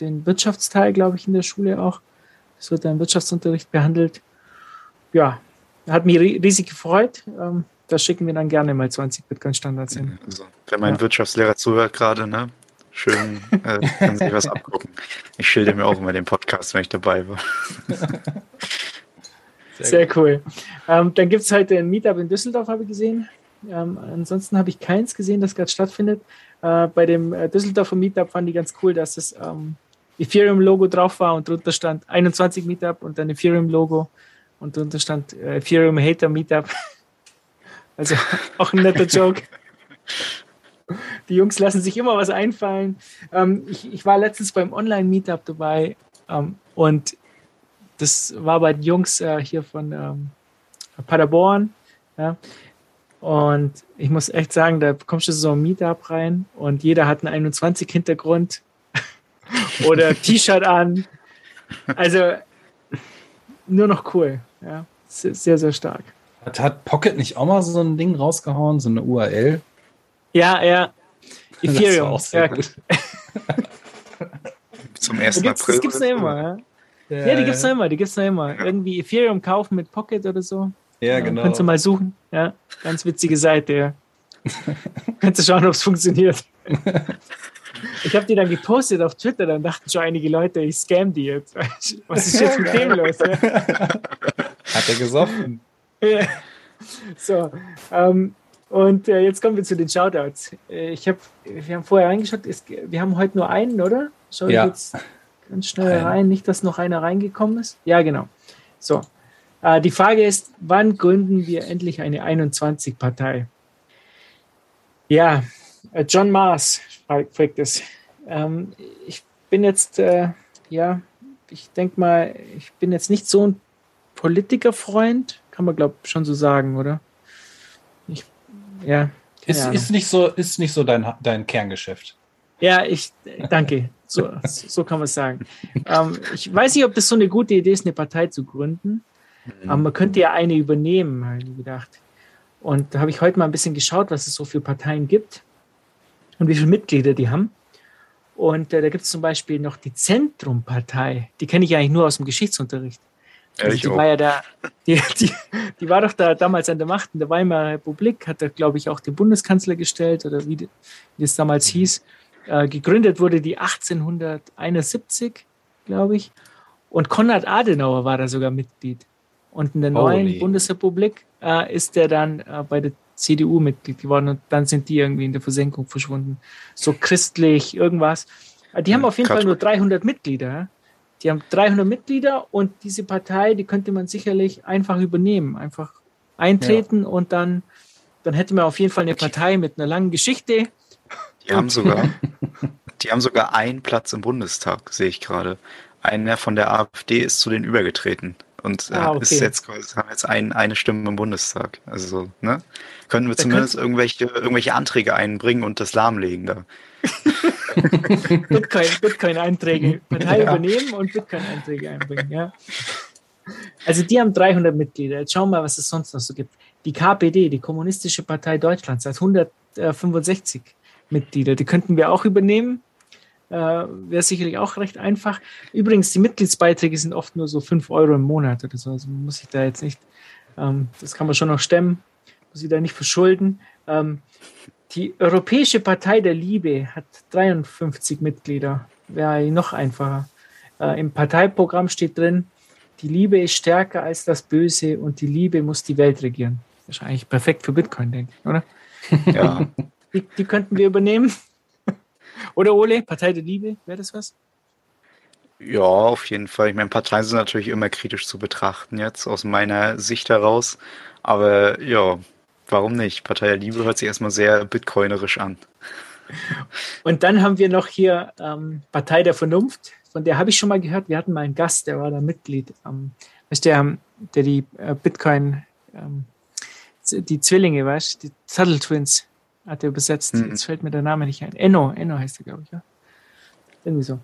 den Wirtschaftsteil, glaube ich, in der Schule auch. Es wird im Wirtschaftsunterricht behandelt. Ja, hat mich riesig gefreut. Ähm, da schicken wir dann gerne mal 20 Bitcoin-Standards hin. Also, wenn mein ja. Wirtschaftslehrer zuhört gerade, ne? Schön, äh, kann sich was abgucken. Ich schilde mir auch immer den Podcast, wenn ich dabei war. Sehr, *laughs* Sehr cool. Ähm, dann gibt es heute ein Meetup in Düsseldorf, habe ich gesehen. Ähm, ansonsten habe ich keins gesehen, das gerade stattfindet. Äh, bei dem äh, Düsseldorfer Meetup fand ich ganz cool, dass das ähm, Ethereum-Logo drauf war und drunter stand 21 Meetup und dann Ethereum-Logo und drunter stand äh, Ethereum Hater Meetup. *laughs* also auch ein netter Joke. Die Jungs lassen sich immer was einfallen. Ähm, ich, ich, war letztens beim Online-Meetup dabei ähm, und das war bei den Jungs äh, hier von ähm, Paderborn. Ja. Und ich muss echt sagen, da kommst du so ein Meetup rein und jeder hat einen 21-Hintergrund *laughs* oder T-Shirt an. Also nur noch cool. Ja. Sehr, sehr stark. Hat, hat Pocket nicht auch mal so ein Ding rausgehauen, so eine URL? Ja, ja. *laughs* Ethereum. Das war auch sehr ja. gut. *laughs* Zum 1. April. Das gibt es ja immer, ja. Ja, ja die gibt es noch immer, die gibt es noch immer. Irgendwie Ethereum kaufen mit Pocket oder so. Ja, genau. Kannst du mal suchen. Ja, ganz witzige Seite. Ja. *laughs* Kannst du schauen, ob es funktioniert. Ich habe die dann gepostet auf Twitter, dann dachten schon einige Leute, ich scam die jetzt. *laughs* Was ist jetzt mit dem los? Ja? Hat er gesoffen? Ja. So, ähm, und äh, jetzt kommen wir zu den Shoutouts. Äh, ich hab, wir haben vorher reingeschaut, ist, wir haben heute nur einen, oder? Schau Ja. ich jetzt ganz schnell rein, nicht, dass noch einer reingekommen ist. Ja, genau. So, äh, die Frage ist, wann gründen wir endlich eine 21-Partei? Ja, John Mars fragt es. Ähm, ich bin jetzt, äh, ja, ich denke mal, ich bin jetzt nicht so ein Politikerfreund, kann man glaube schon so sagen, oder? Ich, ja. Ist, Ahnung. ist nicht so, ist nicht so dein, dein Kerngeschäft. Ja, ich danke. So, so kann man es sagen. Ähm, ich weiß nicht, ob das so eine gute Idee ist, eine Partei zu gründen. Aber man könnte ja eine übernehmen, habe ich gedacht. Und da habe ich heute mal ein bisschen geschaut, was es so für Parteien gibt und wie viele Mitglieder die haben. Und äh, da gibt es zum Beispiel noch die Zentrumpartei. Die kenne ich eigentlich nur aus dem Geschichtsunterricht. Also die auch. war ja da, die, die, die war doch da damals an der Macht in der Weimarer Republik, hat da, glaube ich, auch den Bundeskanzler gestellt oder wie, wie es damals hieß. Äh, gegründet wurde die 1871, glaube ich. Und Konrad Adenauer war da sogar Mitglied. Und in der neuen Holy. Bundesrepublik äh, ist er dann äh, bei der CDU Mitglied geworden und dann sind die irgendwie in der Versenkung verschwunden. So christlich, irgendwas. Die haben auf jeden Fall nur Katholisch. 300 Mitglieder. ja. Die haben 300 Mitglieder und diese Partei, die könnte man sicherlich einfach übernehmen, einfach eintreten und dann, dann hätte man auf jeden Fall eine Partei mit einer langen Geschichte. Die haben sogar, *laughs* die haben sogar einen Platz im Bundestag, sehe ich gerade. Einer von der AfD ist zu denen übergetreten und äh, Ah, okay. ist jetzt haben jetzt ein, eine Stimme im Bundestag. Also so, ne? Könnten wir Da zumindest irgendwelche, irgendwelche Anträge einbringen und das lahmlegen da. *laughs* Bitcoin, Bitcoin-Einträge, Partei *laughs* Ja. übernehmen und Bitcoin-Einträge einbringen, ja. Also die haben 300 Mitglieder. Jetzt schauen wir mal, was es sonst noch so gibt. Die KPD, die Kommunistische Partei Deutschlands, hat 165 Mitglieder. Die könnten wir auch übernehmen. Äh, Wäre sicherlich auch recht einfach. Übrigens, die Mitgliedsbeiträge sind oft nur so 5 Euro im Monat oder so. Also muss ich da jetzt nicht, ähm, das kann man schon noch stemmen, muss ich da nicht verschulden. Ähm, die Europäische Partei der Liebe hat 53 Mitglieder. Wäre noch einfacher. Äh, Im Parteiprogramm steht drin, die Liebe ist stärker als das Böse und die Liebe muss die Welt regieren. Wahrscheinlich perfekt für Bitcoin, denke ich, oder? Ja, Die, die könnten wir übernehmen. Oder Ole, Partei der Liebe, wäre das was? ja, auf jeden Fall. Ich meine, Parteien sind natürlich immer kritisch zu betrachten jetzt, aus meiner Sicht heraus. Aber ja, warum nicht? Partei der Liebe hört sich erstmal sehr bitcoinerisch an. Und dann haben wir noch hier ähm, Partei der Vernunft. Von der habe ich schon mal gehört. Wir hatten mal einen Gast, der war da Mitglied. Ähm, weißt du, der, der die äh, Bitcoin, ähm, die Zwillinge, weißt du, die Tuttle Twins hat er übersetzt. Mhm. Jetzt fällt mir der Name nicht ein. Enno, Enno heißt er, glaube ich, ja. Irgendwie so.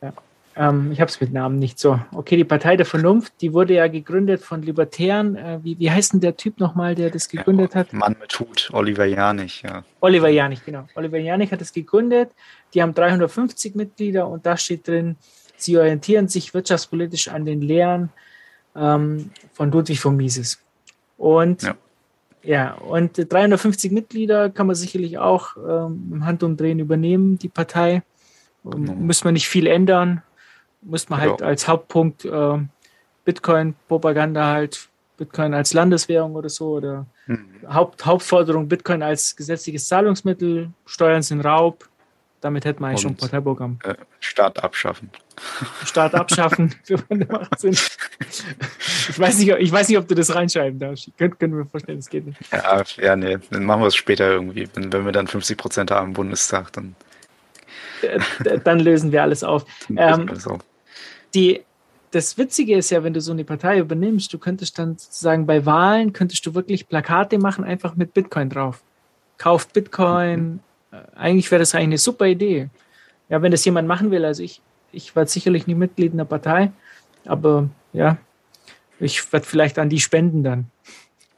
Ja. Ähm, ich habe es mit Namen nicht so. Okay, die Partei der Vernunft, die wurde ja gegründet von Libertären. Äh, wie, wie heißt denn der Typ nochmal, der das gegründet hat? Mann mit Hut, Oliver Janich, ja. Oliver Janich, genau. Oliver Janich hat es gegründet. Die haben 350 Mitglieder und da steht drin, sie orientieren sich wirtschaftspolitisch an den Lehren ähm, von Ludwig von Mises. Und ja. Ja. und 350 Mitglieder kann man sicherlich auch ähm, im Handumdrehen übernehmen, die Partei. Ähm, Genau. Muss man nicht viel ändern. Muss man halt Ja. als Hauptpunkt äh, Bitcoin-Propaganda halt, Bitcoin als Landeswährung oder so oder Hm. Haupt, Hauptforderung Bitcoin als gesetzliches Zahlungsmittel, Steuern sind Raub. Damit hätten wir eigentlich schon ein Und- Parteiprogramm. Äh, Staat abschaffen. *laughs* Staat abschaffen. *laughs* Ich weiß, nicht, ich weiß nicht, ob du das reinschreiben darfst. Ich könnte, könnte mir vorstellen, das geht nicht. Ja, ja, nee, dann machen wir es später irgendwie. Wenn, wenn wir dann 50 Prozent haben im Bundestag, dann Äh, Dann lösen wir alles auf. *laughs* Ähm, alles auf. Die, das Witzige ist ja, wenn du so eine Partei übernimmst, du könntest dann sozusagen bei Wahlen, könntest du wirklich Plakate machen, einfach mit Bitcoin drauf. Kauft Bitcoin. Eigentlich wäre das eigentlich eine super Idee. Ja, wenn das jemand machen will, also ich, ich werde sicherlich nicht Mitglied in der Partei, aber ja, ich werde vielleicht an die spenden dann.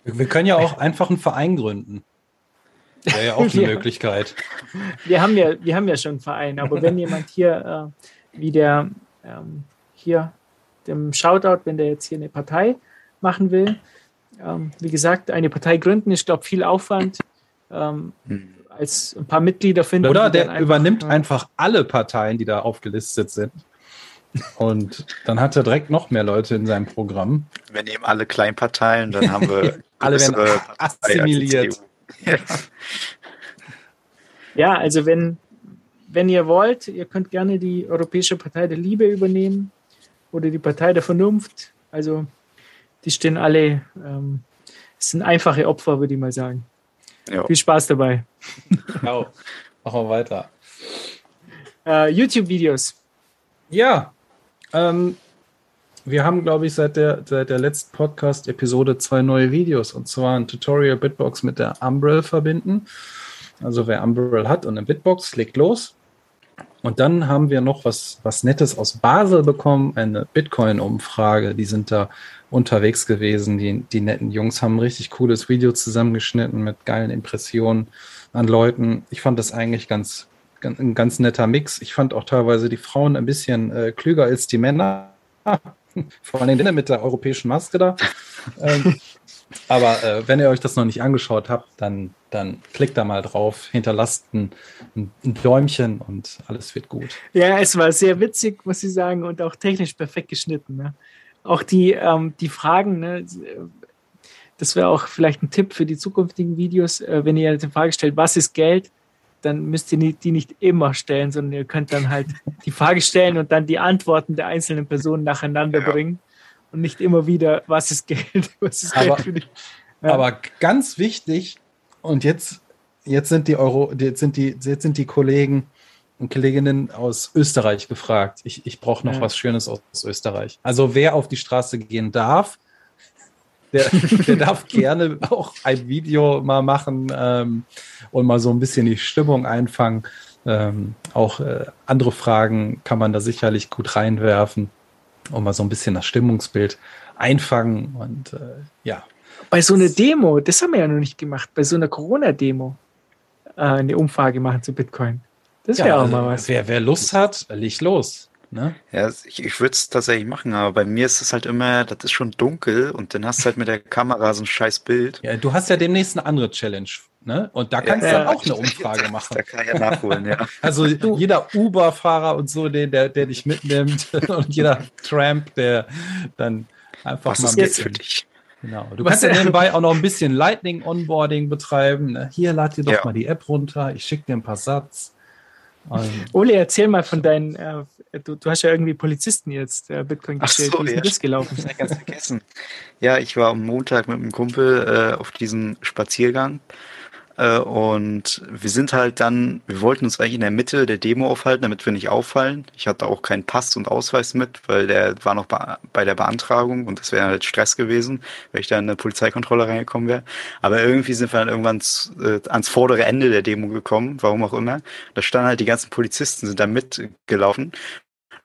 Wir wir können ja auch *laughs* einfach einen Verein gründen. Wäre ja auch eine *laughs* Ja. Möglichkeit. Wir haben ja, wir haben ja schon einen Verein, aber wenn jemand hier, äh, wie der ähm, hier, dem Shoutout, wenn der jetzt hier eine Partei machen will, Ähm, wie gesagt, eine Partei gründen ist, glaube ich, viel Aufwand. Ähm, hm. Als ein paar Mitglieder finden. Oder der einfach, übernimmt äh, einfach alle Parteien, die da aufgelistet sind. Und dann hat er direkt noch mehr Leute in seinem Programm. Wir nehmen alle Kleinparteien, dann haben wir *laughs* alle werden *laughs* assimiliert. Ja. ja, also wenn, wenn ihr wollt, ihr könnt gerne die Europäische Partei der Liebe übernehmen oder die Partei der Vernunft. Also die stehen alle, ähm, sind einfache Opfer, würde ich mal sagen. Ja. Viel Spaß dabei. Genau. Machen wir weiter. Uh, YouTube-Videos. Ja. Ähm, wir haben, glaube ich, seit der, seit der letzten Podcast-Episode zwei neue Videos. Und zwar ein Tutorial Bitbox mit der Umbrel verbinden. Also wer Umbrel hat und eine Bitbox, legt los. Und dann haben wir noch was, was Nettes aus Basel bekommen, eine Bitcoin-Umfrage. Die sind da unterwegs gewesen. Die, die netten Jungs haben ein richtig cooles Video zusammengeschnitten mit geilen Impressionen an Leuten. Ich fand das eigentlich ganz, ganz ein ganz netter Mix. Ich fand auch teilweise die Frauen ein bisschen äh, klüger als die Männer. *laughs* Vor allem mit der europäischen Maske da. *laughs* ähm, aber äh, wenn ihr euch das noch nicht angeschaut habt, dann, dann klickt da mal drauf, hinterlasst ein, ein, Däumchen und alles wird gut. Ja, es war sehr witzig, muss ich sagen, und auch technisch perfekt geschnitten. Ne? Auch die, ähm, die Fragen, ne? Das wäre auch vielleicht ein Tipp für die zukünftigen Videos, äh, wenn ihr die Frage stellt, was ist Geld? Dann müsst ihr die nicht immer stellen, sondern ihr könnt dann halt *laughs* die Frage stellen und dann die Antworten der einzelnen Personen nacheinander ja. bringen und nicht immer wieder, was ist Geld, *laughs* was ist Geld aber, für dich. Ja. Aber ganz wichtig, und jetzt, jetzt sind die Euro, jetzt sind die, jetzt sind die Kollegen und Kolleginnen aus Österreich gefragt. Ich, ich brauche noch ja. was Schönes aus Österreich. Also wer auf die Straße gehen darf, der, *laughs* der darf gerne auch ein Video mal machen ähm, und mal so ein bisschen die Stimmung einfangen. Ähm, auch äh, andere Fragen kann man da sicherlich gut reinwerfen und mal so ein bisschen das Stimmungsbild einfangen und äh, ja. Bei so einer Demo, das haben wir ja noch nicht gemacht, bei so einer Corona-Demo äh, eine Umfrage machen zu Bitcoin. Das wäre ja, auch mal also was. Wer, wer Lust hat, leg los. Ne? Ja, ich, ich würde es tatsächlich machen, aber bei mir ist es halt immer, das ist schon dunkel und dann hast du halt mit der Kamera so ein scheiß Bild. Ja, du hast ja demnächst eine andere Challenge, ne? Und da kannst ja, du dann auch eine *laughs* Umfrage machen. Da kann ich ja nachholen, ja. *laughs* Also jeder Uber-Fahrer und so, den, der, der dich mitnimmt *laughs* und jeder Tramp, der dann einfach Was mal ist jetzt für dich? Genau. Du kannst ja nebenbei auch noch ein bisschen Lightning Onboarding betreiben. Ne? Hier lad dir doch ja. mal die App runter. Ich schicke dir ein paar Satz. Uli, erzähl mal von deinen, äh, du, du, hast ja irgendwie Polizisten jetzt äh, Bitcoin gestellt. So, Wie ist ja, das gelaufen? Ich ganz vergessen. Ja, ich war am Montag mit einem Kumpel äh, auf diesem Spaziergang und wir sind halt dann, wir wollten uns eigentlich in der Mitte der Demo aufhalten, damit wir nicht auffallen. Ich hatte auch keinen Pass und Ausweis mit, weil der war noch bei der Beantragung und das wäre halt Stress gewesen, wenn ich da in eine Polizeikontrolle reingekommen wäre. Aber irgendwie sind wir dann irgendwann äh, ans vordere Ende der Demo gekommen, warum auch immer. Da standen halt die ganzen Polizisten, sind da mitgelaufen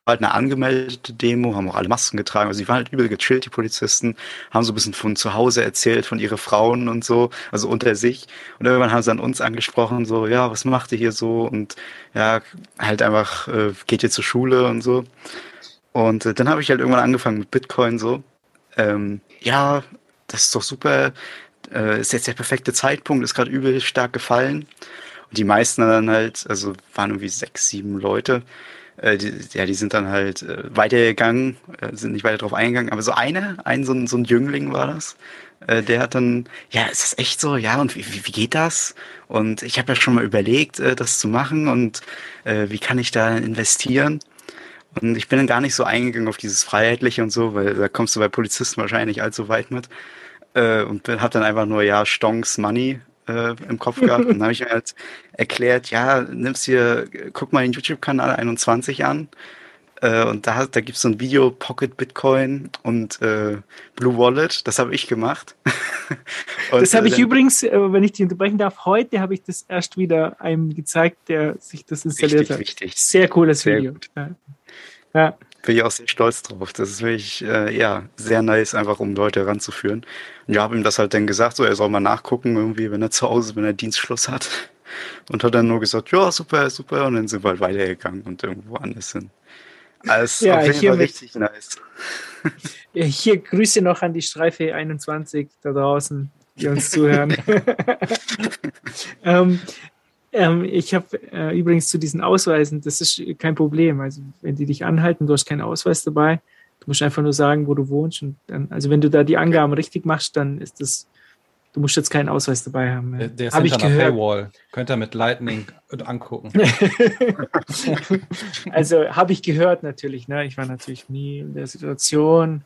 halt eine angemeldete Demo, haben auch alle Masken getragen. Also die waren halt übel gechillt, die Polizisten, haben so ein bisschen von zu Hause erzählt, von ihren Frauen und so, also unter sich. Und irgendwann haben sie an uns angesprochen, so, ja, was macht ihr hier so? Und ja, halt einfach, äh, geht ihr zur Schule und so. Und äh, dann habe ich halt irgendwann angefangen mit Bitcoin so. Ähm, ja, das ist doch super. Äh, ist jetzt der perfekte Zeitpunkt, ist gerade übel stark gefallen. Und die meisten dann halt, also waren irgendwie sechs, sieben Leute, äh, die, ja, die sind dann halt äh, weitergegangen, äh, sind nicht weiter drauf eingegangen, aber so eine, ein so ein, so ein Jüngling war das, äh, der hat dann, ja, ist das echt so? Ja, und wie, wie geht das? Und ich habe ja schon mal überlegt, äh, das zu machen und äh, wie kann ich da investieren? Und ich bin dann gar nicht so eingegangen auf dieses Freiheitliche und so, weil da kommst du bei Polizisten wahrscheinlich allzu weit mit. Äh, und habe dann einfach nur, ja, Stonks Money äh, im Kopf gehabt. Und dann habe ich mir halt erklärt, ja, nimmst hier, guck mal den YouTube-Kanal 21 an. Äh, und da, da gibt es so ein Video, Pocket Bitcoin und äh, Blue Wallet. Das habe ich gemacht. *laughs* und, das habe ich äh, übrigens, äh, wenn ich dich unterbrechen darf, heute habe ich das erst wieder einem gezeigt, der sich das installiert richtig, hat. Richtig. Sehr cooles Sehr Video. Gut. Ja. ja bin ich auch sehr stolz drauf. Das ist wirklich, äh, ja, sehr nice, einfach um Leute ranzuführen. Und ich habe ihm das halt dann gesagt, so er soll mal nachgucken, irgendwie, wenn er zu Hause, wenn er Dienstschluss hat. Und hat dann nur gesagt, ja, super, super. Und dann sind wir halt weitergegangen und irgendwo anders hin. Also ja, auf jeden Fall richtig nice. *laughs* Hier Grüße noch an die Streife 21 da draußen, die uns zuhören. *laughs* *laughs* ähm, ähm, ich habe äh, übrigens zu diesen Ausweisen, das ist kein Problem. Also wenn die dich anhalten, du hast keinen Ausweis dabei, du musst einfach nur sagen, wo du wohnst. Und dann, also wenn du da die Angaben richtig machst, dann ist das Du musst jetzt keinen Ausweis dabei haben. Der, der ist Hab ich gehört. Paywall. Könnt ihr mit Lightning *laughs* angucken. *laughs* also habe ich gehört natürlich. Ne? Ich war natürlich nie in der Situation.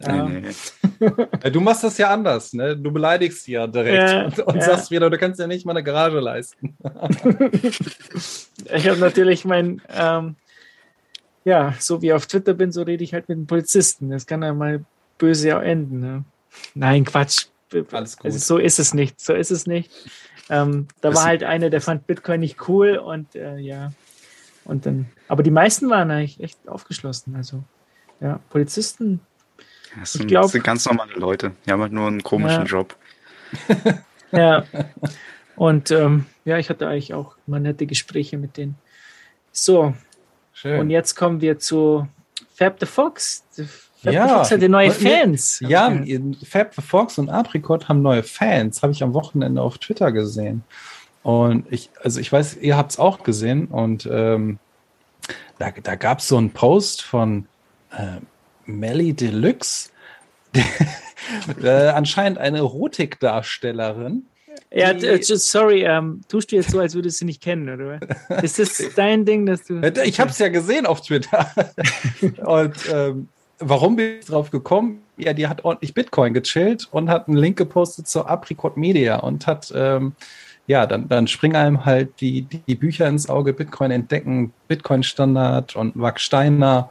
Nee, nee. du machst das ja anders. Ne? Du beleidigst sie ja direkt ja, und, und ja. sagst wieder, du kannst ja nicht mal eine Garage leisten. *laughs* ich habe natürlich mein, ähm, ja, so wie ich auf Twitter bin, so rede ich halt mit dem Polizisten. Das kann ja mal böse auch enden. Ne? Nein, Quatsch. Alles gut. Also so ist es nicht. So ist es nicht. Ähm, da das war halt einer, der fand Bitcoin nicht cool und äh, ja. Und dann, aber die meisten waren eigentlich echt aufgeschlossen. Also, ja, Polizisten. Das sind, ich glaub, das sind ganz normale Leute. Die haben halt nur einen komischen ja. Job. *laughs* ja. Und ähm, ja, ich hatte eigentlich auch mal nette Gespräche mit denen. So. Schön. Und jetzt kommen wir zu Fab the Fox. Ja, Fox hatte neue Fans. Ja, Fab Fox und Apricot haben neue Fans. Habe ich am Wochenende auf Twitter gesehen. Und ich, also ich weiß, ihr habt es auch gesehen. Und ähm, da, da gab es so einen Post von äh, Melly Deluxe, *laughs* äh, anscheinend eine Erotikdarstellerin. Ja, äh, sorry, ähm, tust du jetzt so, als würdest du sie nicht kennen, oder? Ist das *laughs* dein Ding, dass du. Ich habe es ja gesehen auf Twitter. *laughs* Und ähm, warum bin ich drauf gekommen? Ja, die hat ordentlich Bitcoin gechillt und hat einen Link gepostet zur Apricot Media und hat, ähm, ja, dann, dann springen einem halt die, die, Bücher ins Auge, Bitcoin entdecken, Bitcoin Standard und Mark Steiner.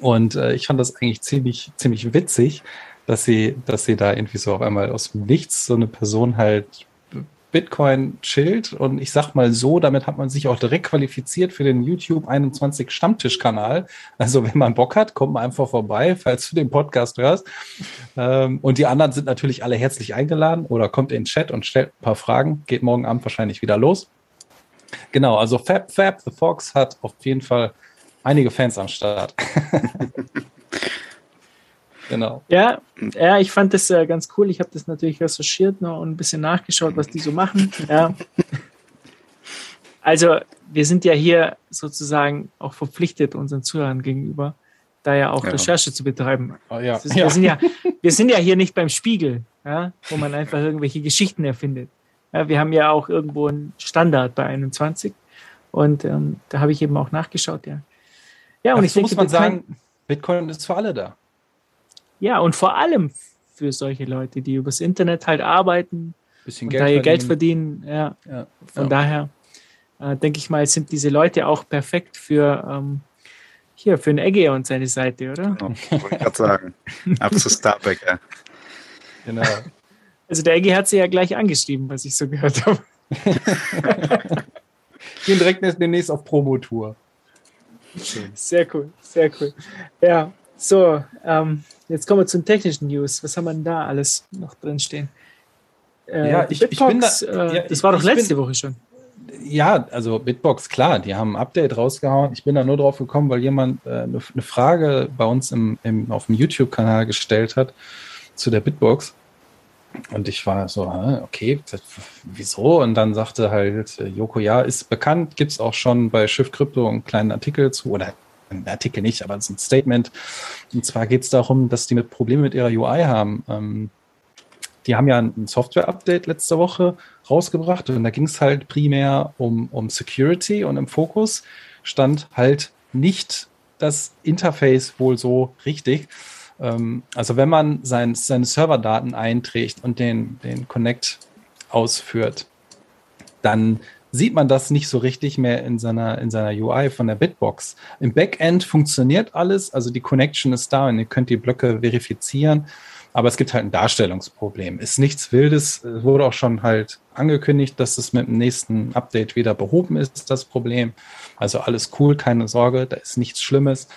Und äh, ich fand das eigentlich ziemlich, ziemlich witzig, dass sie, dass sie da irgendwie so auf einmal aus dem Nichts so eine Person halt Bitcoin chillt und ich sag mal so, damit hat man sich auch direkt qualifiziert für den YouTube 21 Stammtisch-Kanal. Also wenn man Bock hat, kommt man einfach vorbei, falls du den Podcast hörst. Ähm, und die anderen sind natürlich alle herzlich eingeladen oder kommt in den Chat und stellt ein paar Fragen. Geht morgen Abend wahrscheinlich wieder los. Genau, also Fab Fab the Fox hat auf jeden Fall einige Fans am Start. *laughs* Genau. Ja, ja, ich fand das äh, ganz cool. Ich habe das natürlich recherchiert noch und ein bisschen nachgeschaut, was die so machen. Ja. *laughs* Also, wir sind ja hier sozusagen auch verpflichtet unseren Zuhörern gegenüber, da ja auch ja. Recherche zu betreiben. Oh, ja. Ist, wir, Sind ja, *laughs* wir sind ja hier nicht beim Spiegel, ja, wo man einfach irgendwelche Geschichten erfindet. Ja, wir haben ja auch irgendwo einen Standard bei 21 und ähm, da habe ich eben auch nachgeschaut, ja. Ja, und Ach, ich denke, muss man sagen, Bitcoin ist für alle da. Ja, und vor allem für solche Leute, die übers Internet halt arbeiten, bisschen Geld, verdienen. Geld verdienen. Ja. ja. Von ja. daher äh, denke ich mal, sind diese Leute auch perfekt für ähm, hier für ein Egge und seine Seite, oder? Genau, wollte ich gerade sagen. *laughs* Ab zu Starbuck, ja. Genau. Also der Egge hat sie ja gleich angeschrieben, was ich so gehört habe. *laughs* Gehen direkt demnächst auf Promotour. Sehr cool, sehr cool. Ja, so, ähm, jetzt kommen wir zum technischen News. Was haben wir denn da alles noch drin stehen? Äh, ja, ich, Bitbox, ich bin da, äh, ja, das war doch letzte bin, Woche schon. Ja, also Bitbox, klar, die haben ein Update rausgehauen. Ich bin da nur drauf gekommen, weil jemand äh, eine, eine Frage bei uns im, im, auf dem YouTube-Kanal gestellt hat zu der Bitbox. Und ich war so, okay, wieso? Und dann sagte halt äh, Joko, ja, ist bekannt, gibt es auch schon bei Shift Crypto einen kleinen Artikel zu, oder ein Artikel nicht, aber es ist ein Statement. Und zwar geht es darum, dass die mit Probleme mit ihrer UI haben. Ähm, die haben ja ein Software-Update letzte Woche rausgebracht und da ging es halt primär um, um Security und im Fokus stand halt nicht das Interface wohl so richtig. Ähm, also wenn man sein, seine Serverdaten einträgt und den, den Connect ausführt, dann sieht man das nicht so richtig mehr in seiner, in seiner UI von der Bitbox. Im Backend funktioniert alles, also die Connection ist da und ihr könnt die Blöcke verifizieren, aber es gibt halt ein Darstellungsproblem. Ist nichts Wildes, es wurde auch schon halt angekündigt, dass es mit dem nächsten Update wieder behoben ist, das Problem. Also alles cool, keine Sorge, da ist nichts Schlimmes.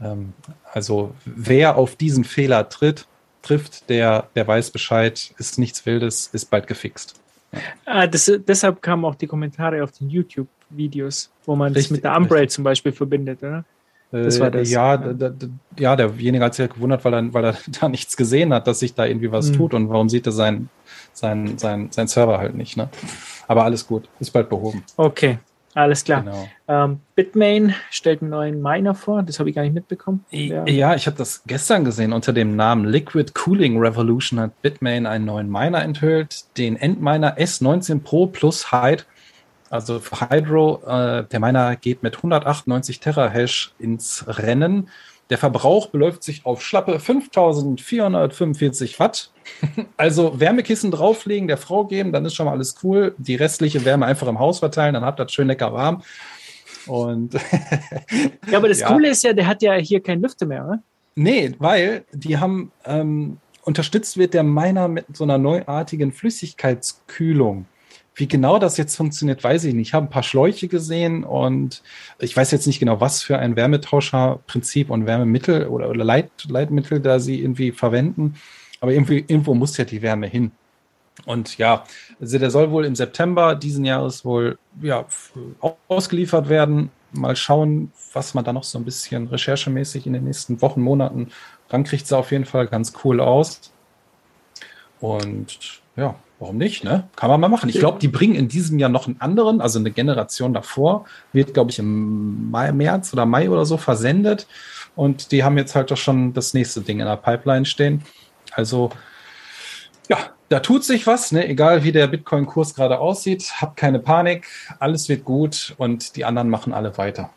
Ähm, also wer auf diesen Fehler tritt, trifft, der, der weiß Bescheid, ist nichts Wildes, ist bald gefixt. Ah, das, deshalb kamen auch die Kommentare auf den YouTube-Videos, wo man Richtig, das mit der Umbraid zum Beispiel verbindet, oder? Das war das. Ja, ja. Ja derjenige hat sich halt gewundert, weil er, weil er *laughs* da nichts gesehen hat, dass sich da irgendwie was mhm. tut und warum sieht er sein, sein, sein, sein Server halt nicht. Ne? Aber alles gut, ist bald behoben. Okay, alles klar. Genau. Ähm, Bitmain stellt einen neuen Miner vor, das habe ich gar nicht mitbekommen. Ja, ja ich habe das gestern gesehen. Unter dem Namen Liquid Cooling Revolution hat Bitmain einen neuen Miner enthüllt, den Endminer S19 Pro plus Hide. Also für Hydro, äh, der Miner geht mit 198 Terahash ins Rennen. Der Verbrauch beläuft sich auf schlappe 5445 Watt. Also Wärmekissen drauflegen, der Frau geben, dann ist schon mal alles cool. Die restliche Wärme einfach im Haus verteilen, dann habt ihr das schön lecker warm. Und ja, aber das *laughs* ja. Coole ist ja, der hat ja hier keinen Lüfter mehr, oder? Nee, weil die haben ähm, unterstützt wird der Miner mit so einer neuartigen Flüssigkeitskühlung. Wie genau das jetzt funktioniert, weiß ich nicht. Ich habe ein paar Schläuche gesehen und ich weiß jetzt nicht genau, was für ein Wärmetauscherprinzip und Wärmemittel oder, oder Leit, Leitmittel da sie irgendwie verwenden. Aber irgendwie, irgendwo muss ja die Wärme hin. Und ja, also der soll wohl im September diesen Jahres wohl ja, ausgeliefert werden. Mal schauen, was man da noch so ein bisschen recherchemäßig in den nächsten Wochen, Monaten rankriegt. Sah auf jeden Fall ganz cool aus. Und ja, warum nicht, ne? Kann man mal machen. Ich glaube, die bringen in diesem Jahr noch einen anderen, also eine Generation davor, wird, glaube ich, im Mai, März oder Mai oder so versendet. Und die haben jetzt halt doch schon das nächste Ding in der Pipeline stehen. Also, ja, da tut sich was, ne? egal wie der Bitcoin-Kurs gerade aussieht. Habt keine Panik, alles wird gut und die anderen machen alle weiter.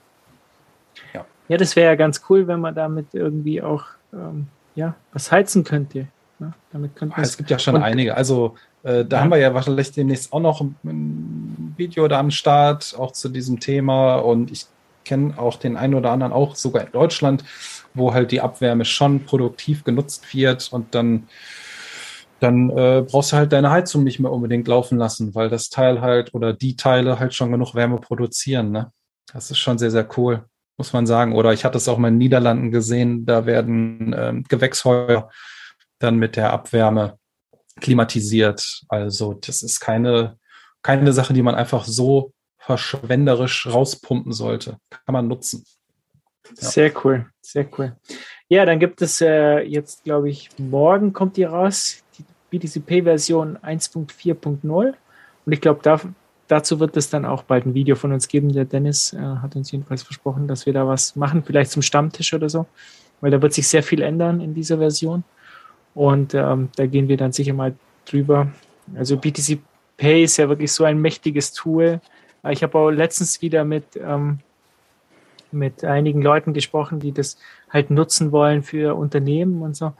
Ja, ja das wäre ja ganz cool, wenn man damit irgendwie auch ähm, ja, was heizen könnte. Ne? Damit könnte es gibt ja schon einige. Also äh, da ja. haben wir ja wahrscheinlich demnächst auch noch ein, ein, Video da am Start, auch zu diesem Thema. Und ich kenne auch den einen oder anderen, auch sogar in Deutschland, wo halt die Abwärme schon produktiv genutzt wird und dann dann äh, brauchst du halt deine Heizung nicht mehr unbedingt laufen lassen, weil das Teil halt oder die Teile halt schon genug Wärme produzieren. Ne? Das ist schon sehr, sehr cool, muss man sagen. Oder ich hatte es auch mal in den Niederlanden gesehen, da werden ähm, Gewächshäuser dann mit der Abwärme klimatisiert. Also das ist keine, keine Sache, die man einfach so verschwenderisch rauspumpen sollte. Kann man nutzen. Sehr cool, sehr cool. Ja, dann gibt es äh, jetzt, glaube ich, morgen kommt die raus, die BTCP-Version 1.4.0. Und ich glaube, da, dazu wird es dann auch bald ein Video von uns geben. Der Dennis äh, hat uns jedenfalls versprochen, dass wir da was machen, vielleicht zum Stammtisch oder so, weil da wird sich sehr viel ändern in dieser Version. Und ähm, da gehen wir dann sicher mal drüber. Also BTC Pay ist ja wirklich so ein mächtiges Tool. Ich habe auch letztens wieder mit, ähm, mit einigen Leuten gesprochen, die das halt nutzen wollen für Unternehmen und so.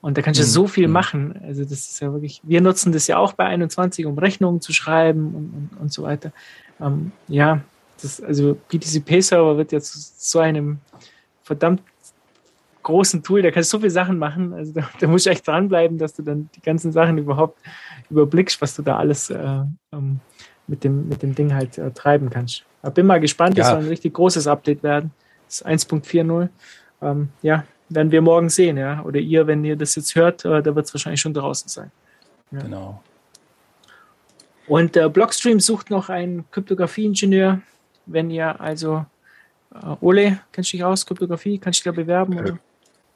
Und da kannst du mhm. so viel mhm. machen. Also das ist ja wirklich, wir nutzen das ja auch bei 21, um Rechnungen zu schreiben und, und, und so weiter. Ähm, ja, das, also BTC Pay Server wird jetzt zu einem verdammt großen Tool, da kannst du so viele Sachen machen. Also da, da musst du echt dranbleiben, dass du dann die ganzen Sachen überhaupt überblickst, was du da alles äh, ähm, mit, dem, mit dem Ding halt äh, treiben kannst. Aber bin mal gespannt, ja. das soll ein richtig großes Update werden. Das ist 1.40. Ähm, ja, werden wir morgen sehen, ja. Oder ihr, wenn ihr das jetzt hört, äh, da wird es wahrscheinlich schon draußen sein. Ja. Genau. Und äh, Blockstream sucht noch einen Kryptographie-Ingenieur. Wenn ihr also Uh, Ole, kennst du dich aus, Kryptographie? Kannst du dich da bewerben? Oder?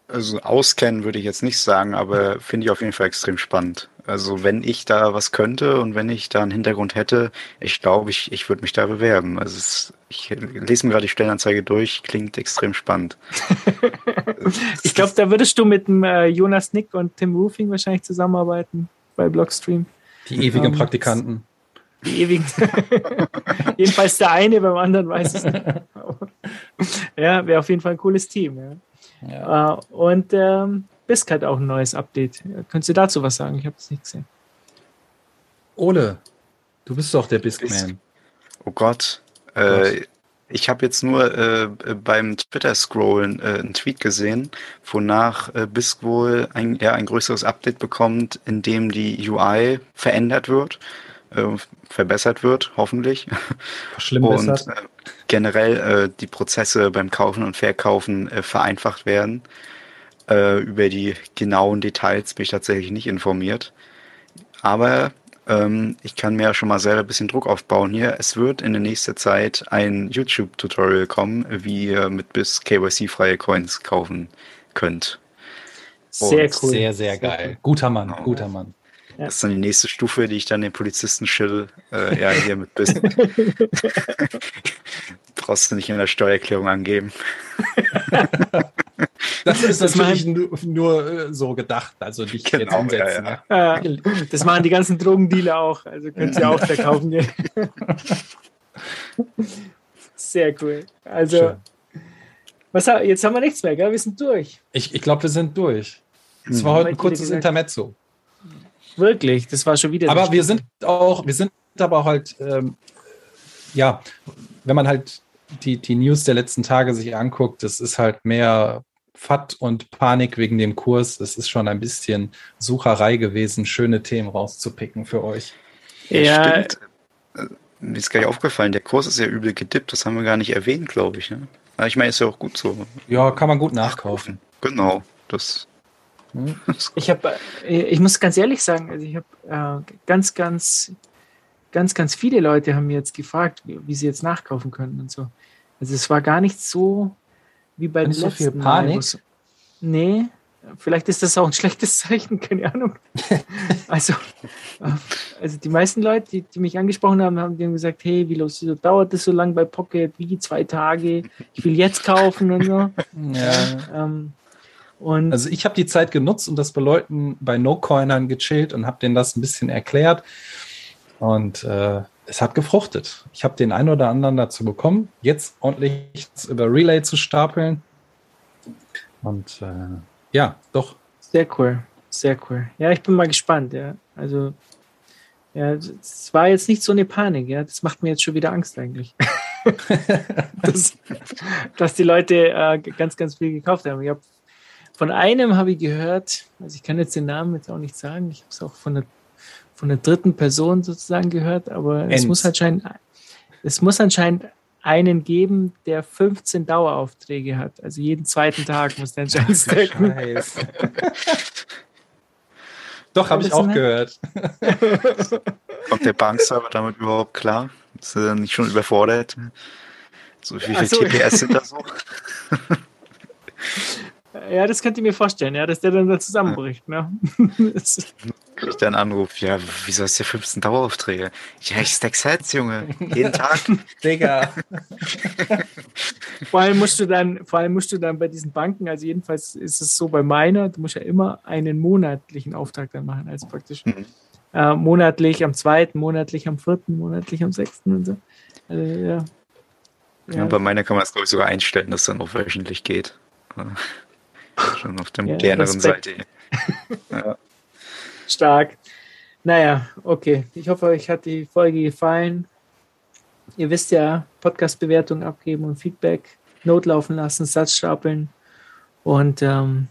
Also auskennen würde ich jetzt nicht sagen, aber *laughs* finde ich auf jeden Fall extrem spannend. Also wenn ich da was könnte und wenn ich da einen Hintergrund hätte, ich glaube, ich, ich würde mich da bewerben. Also es, ich lese mir gerade die Stellenanzeige durch, klingt extrem spannend. *laughs* ich glaube, da würdest du mit dem äh, Jonas Nick und Tim Roofing wahrscheinlich zusammenarbeiten bei Blockstream. Die ewigen um, ähm, Praktikanten. Die ewigen. *laughs* Jedenfalls der eine, beim anderen weiß es nicht. *laughs* ja, wäre auf jeden Fall ein cooles Team. Ja. Ja. Uh, und ähm, Bisk hat auch ein neues Update. Könntest du dazu was sagen? Ich habe es nicht gesehen. Ole, du bist doch der Bisk-Man. Oh Gott. Äh, ich habe jetzt nur äh, beim Twitter-Scrollen äh, einen Tweet gesehen, wonach äh, Bisk wohl ein, ja, ein größeres Update bekommt, in dem die UI verändert wird, äh, verbessert wird, hoffentlich. Schlimm Und, äh, generell äh, die Prozesse beim Kaufen und Verkaufen äh, vereinfacht werden. Äh, über die genauen Details bin ich tatsächlich nicht informiert. Aber Ähm, ich kann mir ja schon mal selber ein bisschen Druck aufbauen hier. Es wird in der nächsten Zeit ein YouTube-Tutorial kommen, wie ihr mit bis KYC-freie Coins kaufen könnt. Sehr Und cool. Sehr, sehr geil. Sehr Guter Mann, genau. guter Mann. Das ist dann die nächste Stufe, die ich dann den Polizisten schill. Äh, ja, hier mit bis. *laughs* *laughs* Brauchst du nicht in der Steuererklärung angeben. *laughs* das ist das natürlich nur, nur, äh, so gedacht, also nicht genau, jetzt umsetzen. Ja, ja. Ne? das machen die ganzen Drogendealer auch, also könnt ihr auch verkaufen gehen. *laughs* Sehr cool. Also, was, jetzt haben wir nichts mehr, gell? wir sind durch. Ich, ich glaube, wir sind durch. Es war heute ein kurzes Intermezzo. Wirklich, das war schon wieder. Aber wir sind auch, wir sind aber halt, ähm, ja, wenn man halt die, die News der letzten Tage sich anguckt, das ist halt mehr FAT und Panik wegen dem Kurs. Es ist schon ein bisschen Sucherei gewesen, schöne Themen rauszupicken für euch. Ja, stimmt. Äh, mir ist gar nicht aufgefallen, der Kurs ist ja übel gedippt, das haben wir gar nicht erwähnt, glaube ich. Ne? Ich meine, ist ja auch gut so. Ja, kann man gut nachkaufen. Genau, das *laughs* ich habe, äh, ich muss ganz ehrlich sagen, also ich habe äh, ganz, ganz, ganz, ganz viele Leute haben mir jetzt gefragt, wie, wie, sie jetzt nachkaufen können und so. Also es war gar nicht so wie bei nicht so viel Panik. Mal, nee, vielleicht ist das auch ein *laughs* schlechtes Zeichen, keine Ahnung. *laughs* also, also die meisten Leute, die, die mich angesprochen haben, haben gesagt, hey, wie los, dauert das so lange bei Pocket? Wie zwei Tage? Ich will jetzt kaufen und so. Ja. Ähm, und also ich habe die Zeit genutzt und das bei Leuten, bei No-Coinern gechillt und habe denen das ein bisschen erklärt. Und äh, es hat gefruchtet. Ich habe den einen oder anderen dazu bekommen, jetzt ordentlich über Relay zu stapeln. Und äh, ja, doch. Sehr cool, sehr cool. Ja, ich bin mal gespannt. Ja, also ja, es war jetzt nicht so eine Panik. Ja, das macht mir jetzt schon wieder Angst eigentlich. *laughs* dass, dass die Leute äh, ganz, ganz viel gekauft haben. Ich habe von einem habe ich gehört, also ich kann jetzt den Namen jetzt auch nicht sagen, ich habe es auch von der, von der dritten Person sozusagen gehört, aber es muss anscheinend, es muss anscheinend einen geben, der 15 Daueraufträge hat. Also jeden zweiten Tag muss der *laughs* anscheinend stacken. Doch, habe ich auch gehört. *laughs* Kommt der Bankserver damit überhaupt klar? Ist er nicht schon überfordert? So viele so. TPS sind da so? *laughs* Ja, das könnt ihr mir vorstellen, ja, dass der dann da zusammenbricht. Ne? Kriegt der einen Anruf, ja, wieso hast du 15 Daueraufträge? Ja, ich stack Sets, Junge. Jeden Tag. *laughs* Digga. *laughs* vor allem musst du dann, vor allem musst du dann bei diesen Banken, also jedenfalls ist es so bei meiner, du musst ja immer einen monatlichen Auftrag dann machen, also praktisch mhm. äh, monatlich am zweiten, monatlich am vierten, monatlich am sechsten und so. Also, ja. Ja, bei meiner kann man es, glaube ich, sogar einstellen, dass es dann auch wöchentlich geht. *laughs* Schon auf der moderneren Seite. ja. Stark. Naja, okay. Ich hoffe, euch hat die Folge gefallen. Ihr wisst ja, Podcast-Bewertung abgeben und Feedback, Not laufen lassen, Satz stapeln. Und ähm,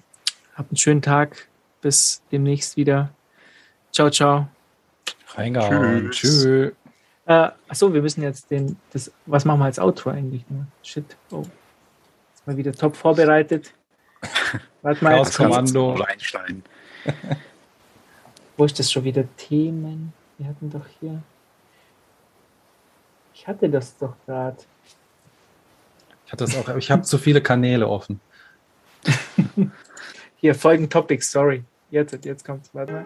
habt einen schönen Tag. Bis demnächst wieder. Ciao, ciao. Reingehauen. Tschüss. Tschüss. Äh, achso, wir müssen jetzt den, das, was machen wir als Outro eigentlich? Shit. Oh. Jetzt mal wieder top vorbereitet. *laughs* Warte mal. Chaos Kommando. Wo ist das schon wieder? Themen. Wir hatten doch hier. Ich hatte das doch gerade. Ich hatte das auch, ich habe zu viele Kanäle offen. *laughs* hier folgen Topics, sorry. Jetzt, jetzt kommt's. Warte mal.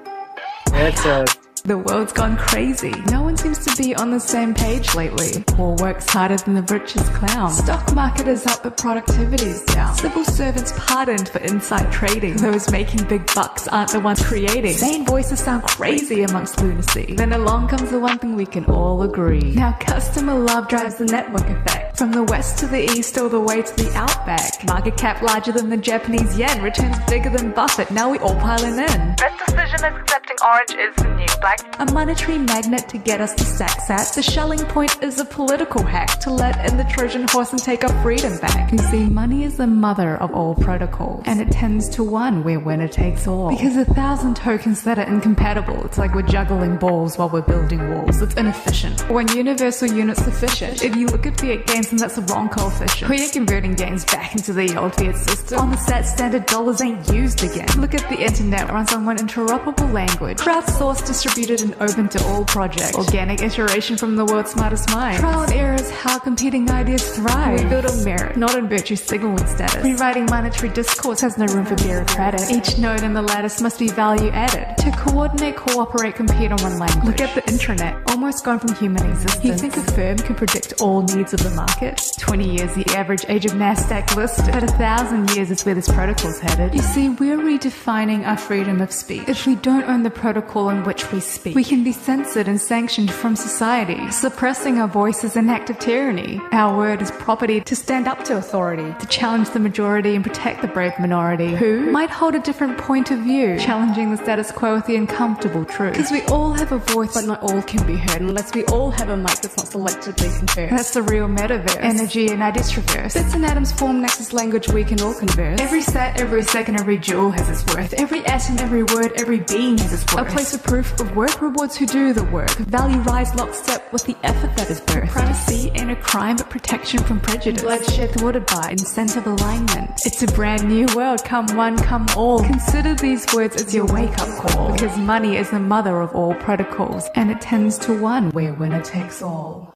Jetzt. The world's gone crazy. No one seems to be on the same page lately. Poor works harder than the richest clown. Stock market is up but productivity's down. Civil servants pardoned for inside trading. Those making big bucks aren't the ones creating. Sane voices sound crazy amongst lunacy. Then along comes the one thing we can all agree. Now customer love drives the network effect. From the west to the east all the way to the outback. Market cap larger than the Japanese yen. Returns bigger than Buffett. Now we all piling in. Best decision is accepting orange is the new black a monetary magnet to get us to sex at. The shelling point is a political hack to let in the Trojan horse and take our freedom back. You see, money is the mother of all protocols, and it tends to one where winner takes all. Because a thousand tokens that are incompatible, it's like we're juggling balls while we're building walls. It's inefficient. When universal unit's sufficient, if you look at fiat gains reason that's the wrong coefficient. We are converting games back into the old fiat system. On the set, standard dollars ain't used again. Look at the internet runs on one interoperable language. Crowdsourced, distributed, and open to all projects. Organic iteration from the world's smartest mind. Trial and error is how competing ideas thrive. We build on merit, not on virtue signaling status. Rewriting monetary discourse has no room for bureaucratic. Each node in the lattice must be value added. To coordinate, cooperate, compete on one language. Look at the intranet, almost gone from human existence. You think a firm can predict all needs of the market? 20 years, the average age of NASDAQ listed. But a thousand years is where this protocol's headed. You see, we're redefining our freedom of speech. If we don't own the protocol in which we speak, we can be censored and sanctioned from society. Suppressing our voice is an act of tyranny. Our word is property to stand up to authority, to challenge the majority and protect the brave minority, who might hold a different point of view, challenging the status quo with the uncomfortable truth. Because we all have a voice, but not all can be heard unless we all have a mic that's not selectively conferred. That's the real metaverse. Energy and I traverse. Bits and atoms form nexus language we can all converse. Every set, every second, every jewel has its worth. Every atom, every word, every being has its worth. A place of proof of work rewards who do the work. Value rise lockstep with the effort that is birth. Privacy ain't a crime, but protection from prejudice. Bloodshed thwarted by incentive alignment. It's a brand new world. Come one, come all. Consider these words as your wake up call. Because money is the mother of all protocols, and it tends to one where winner takes all.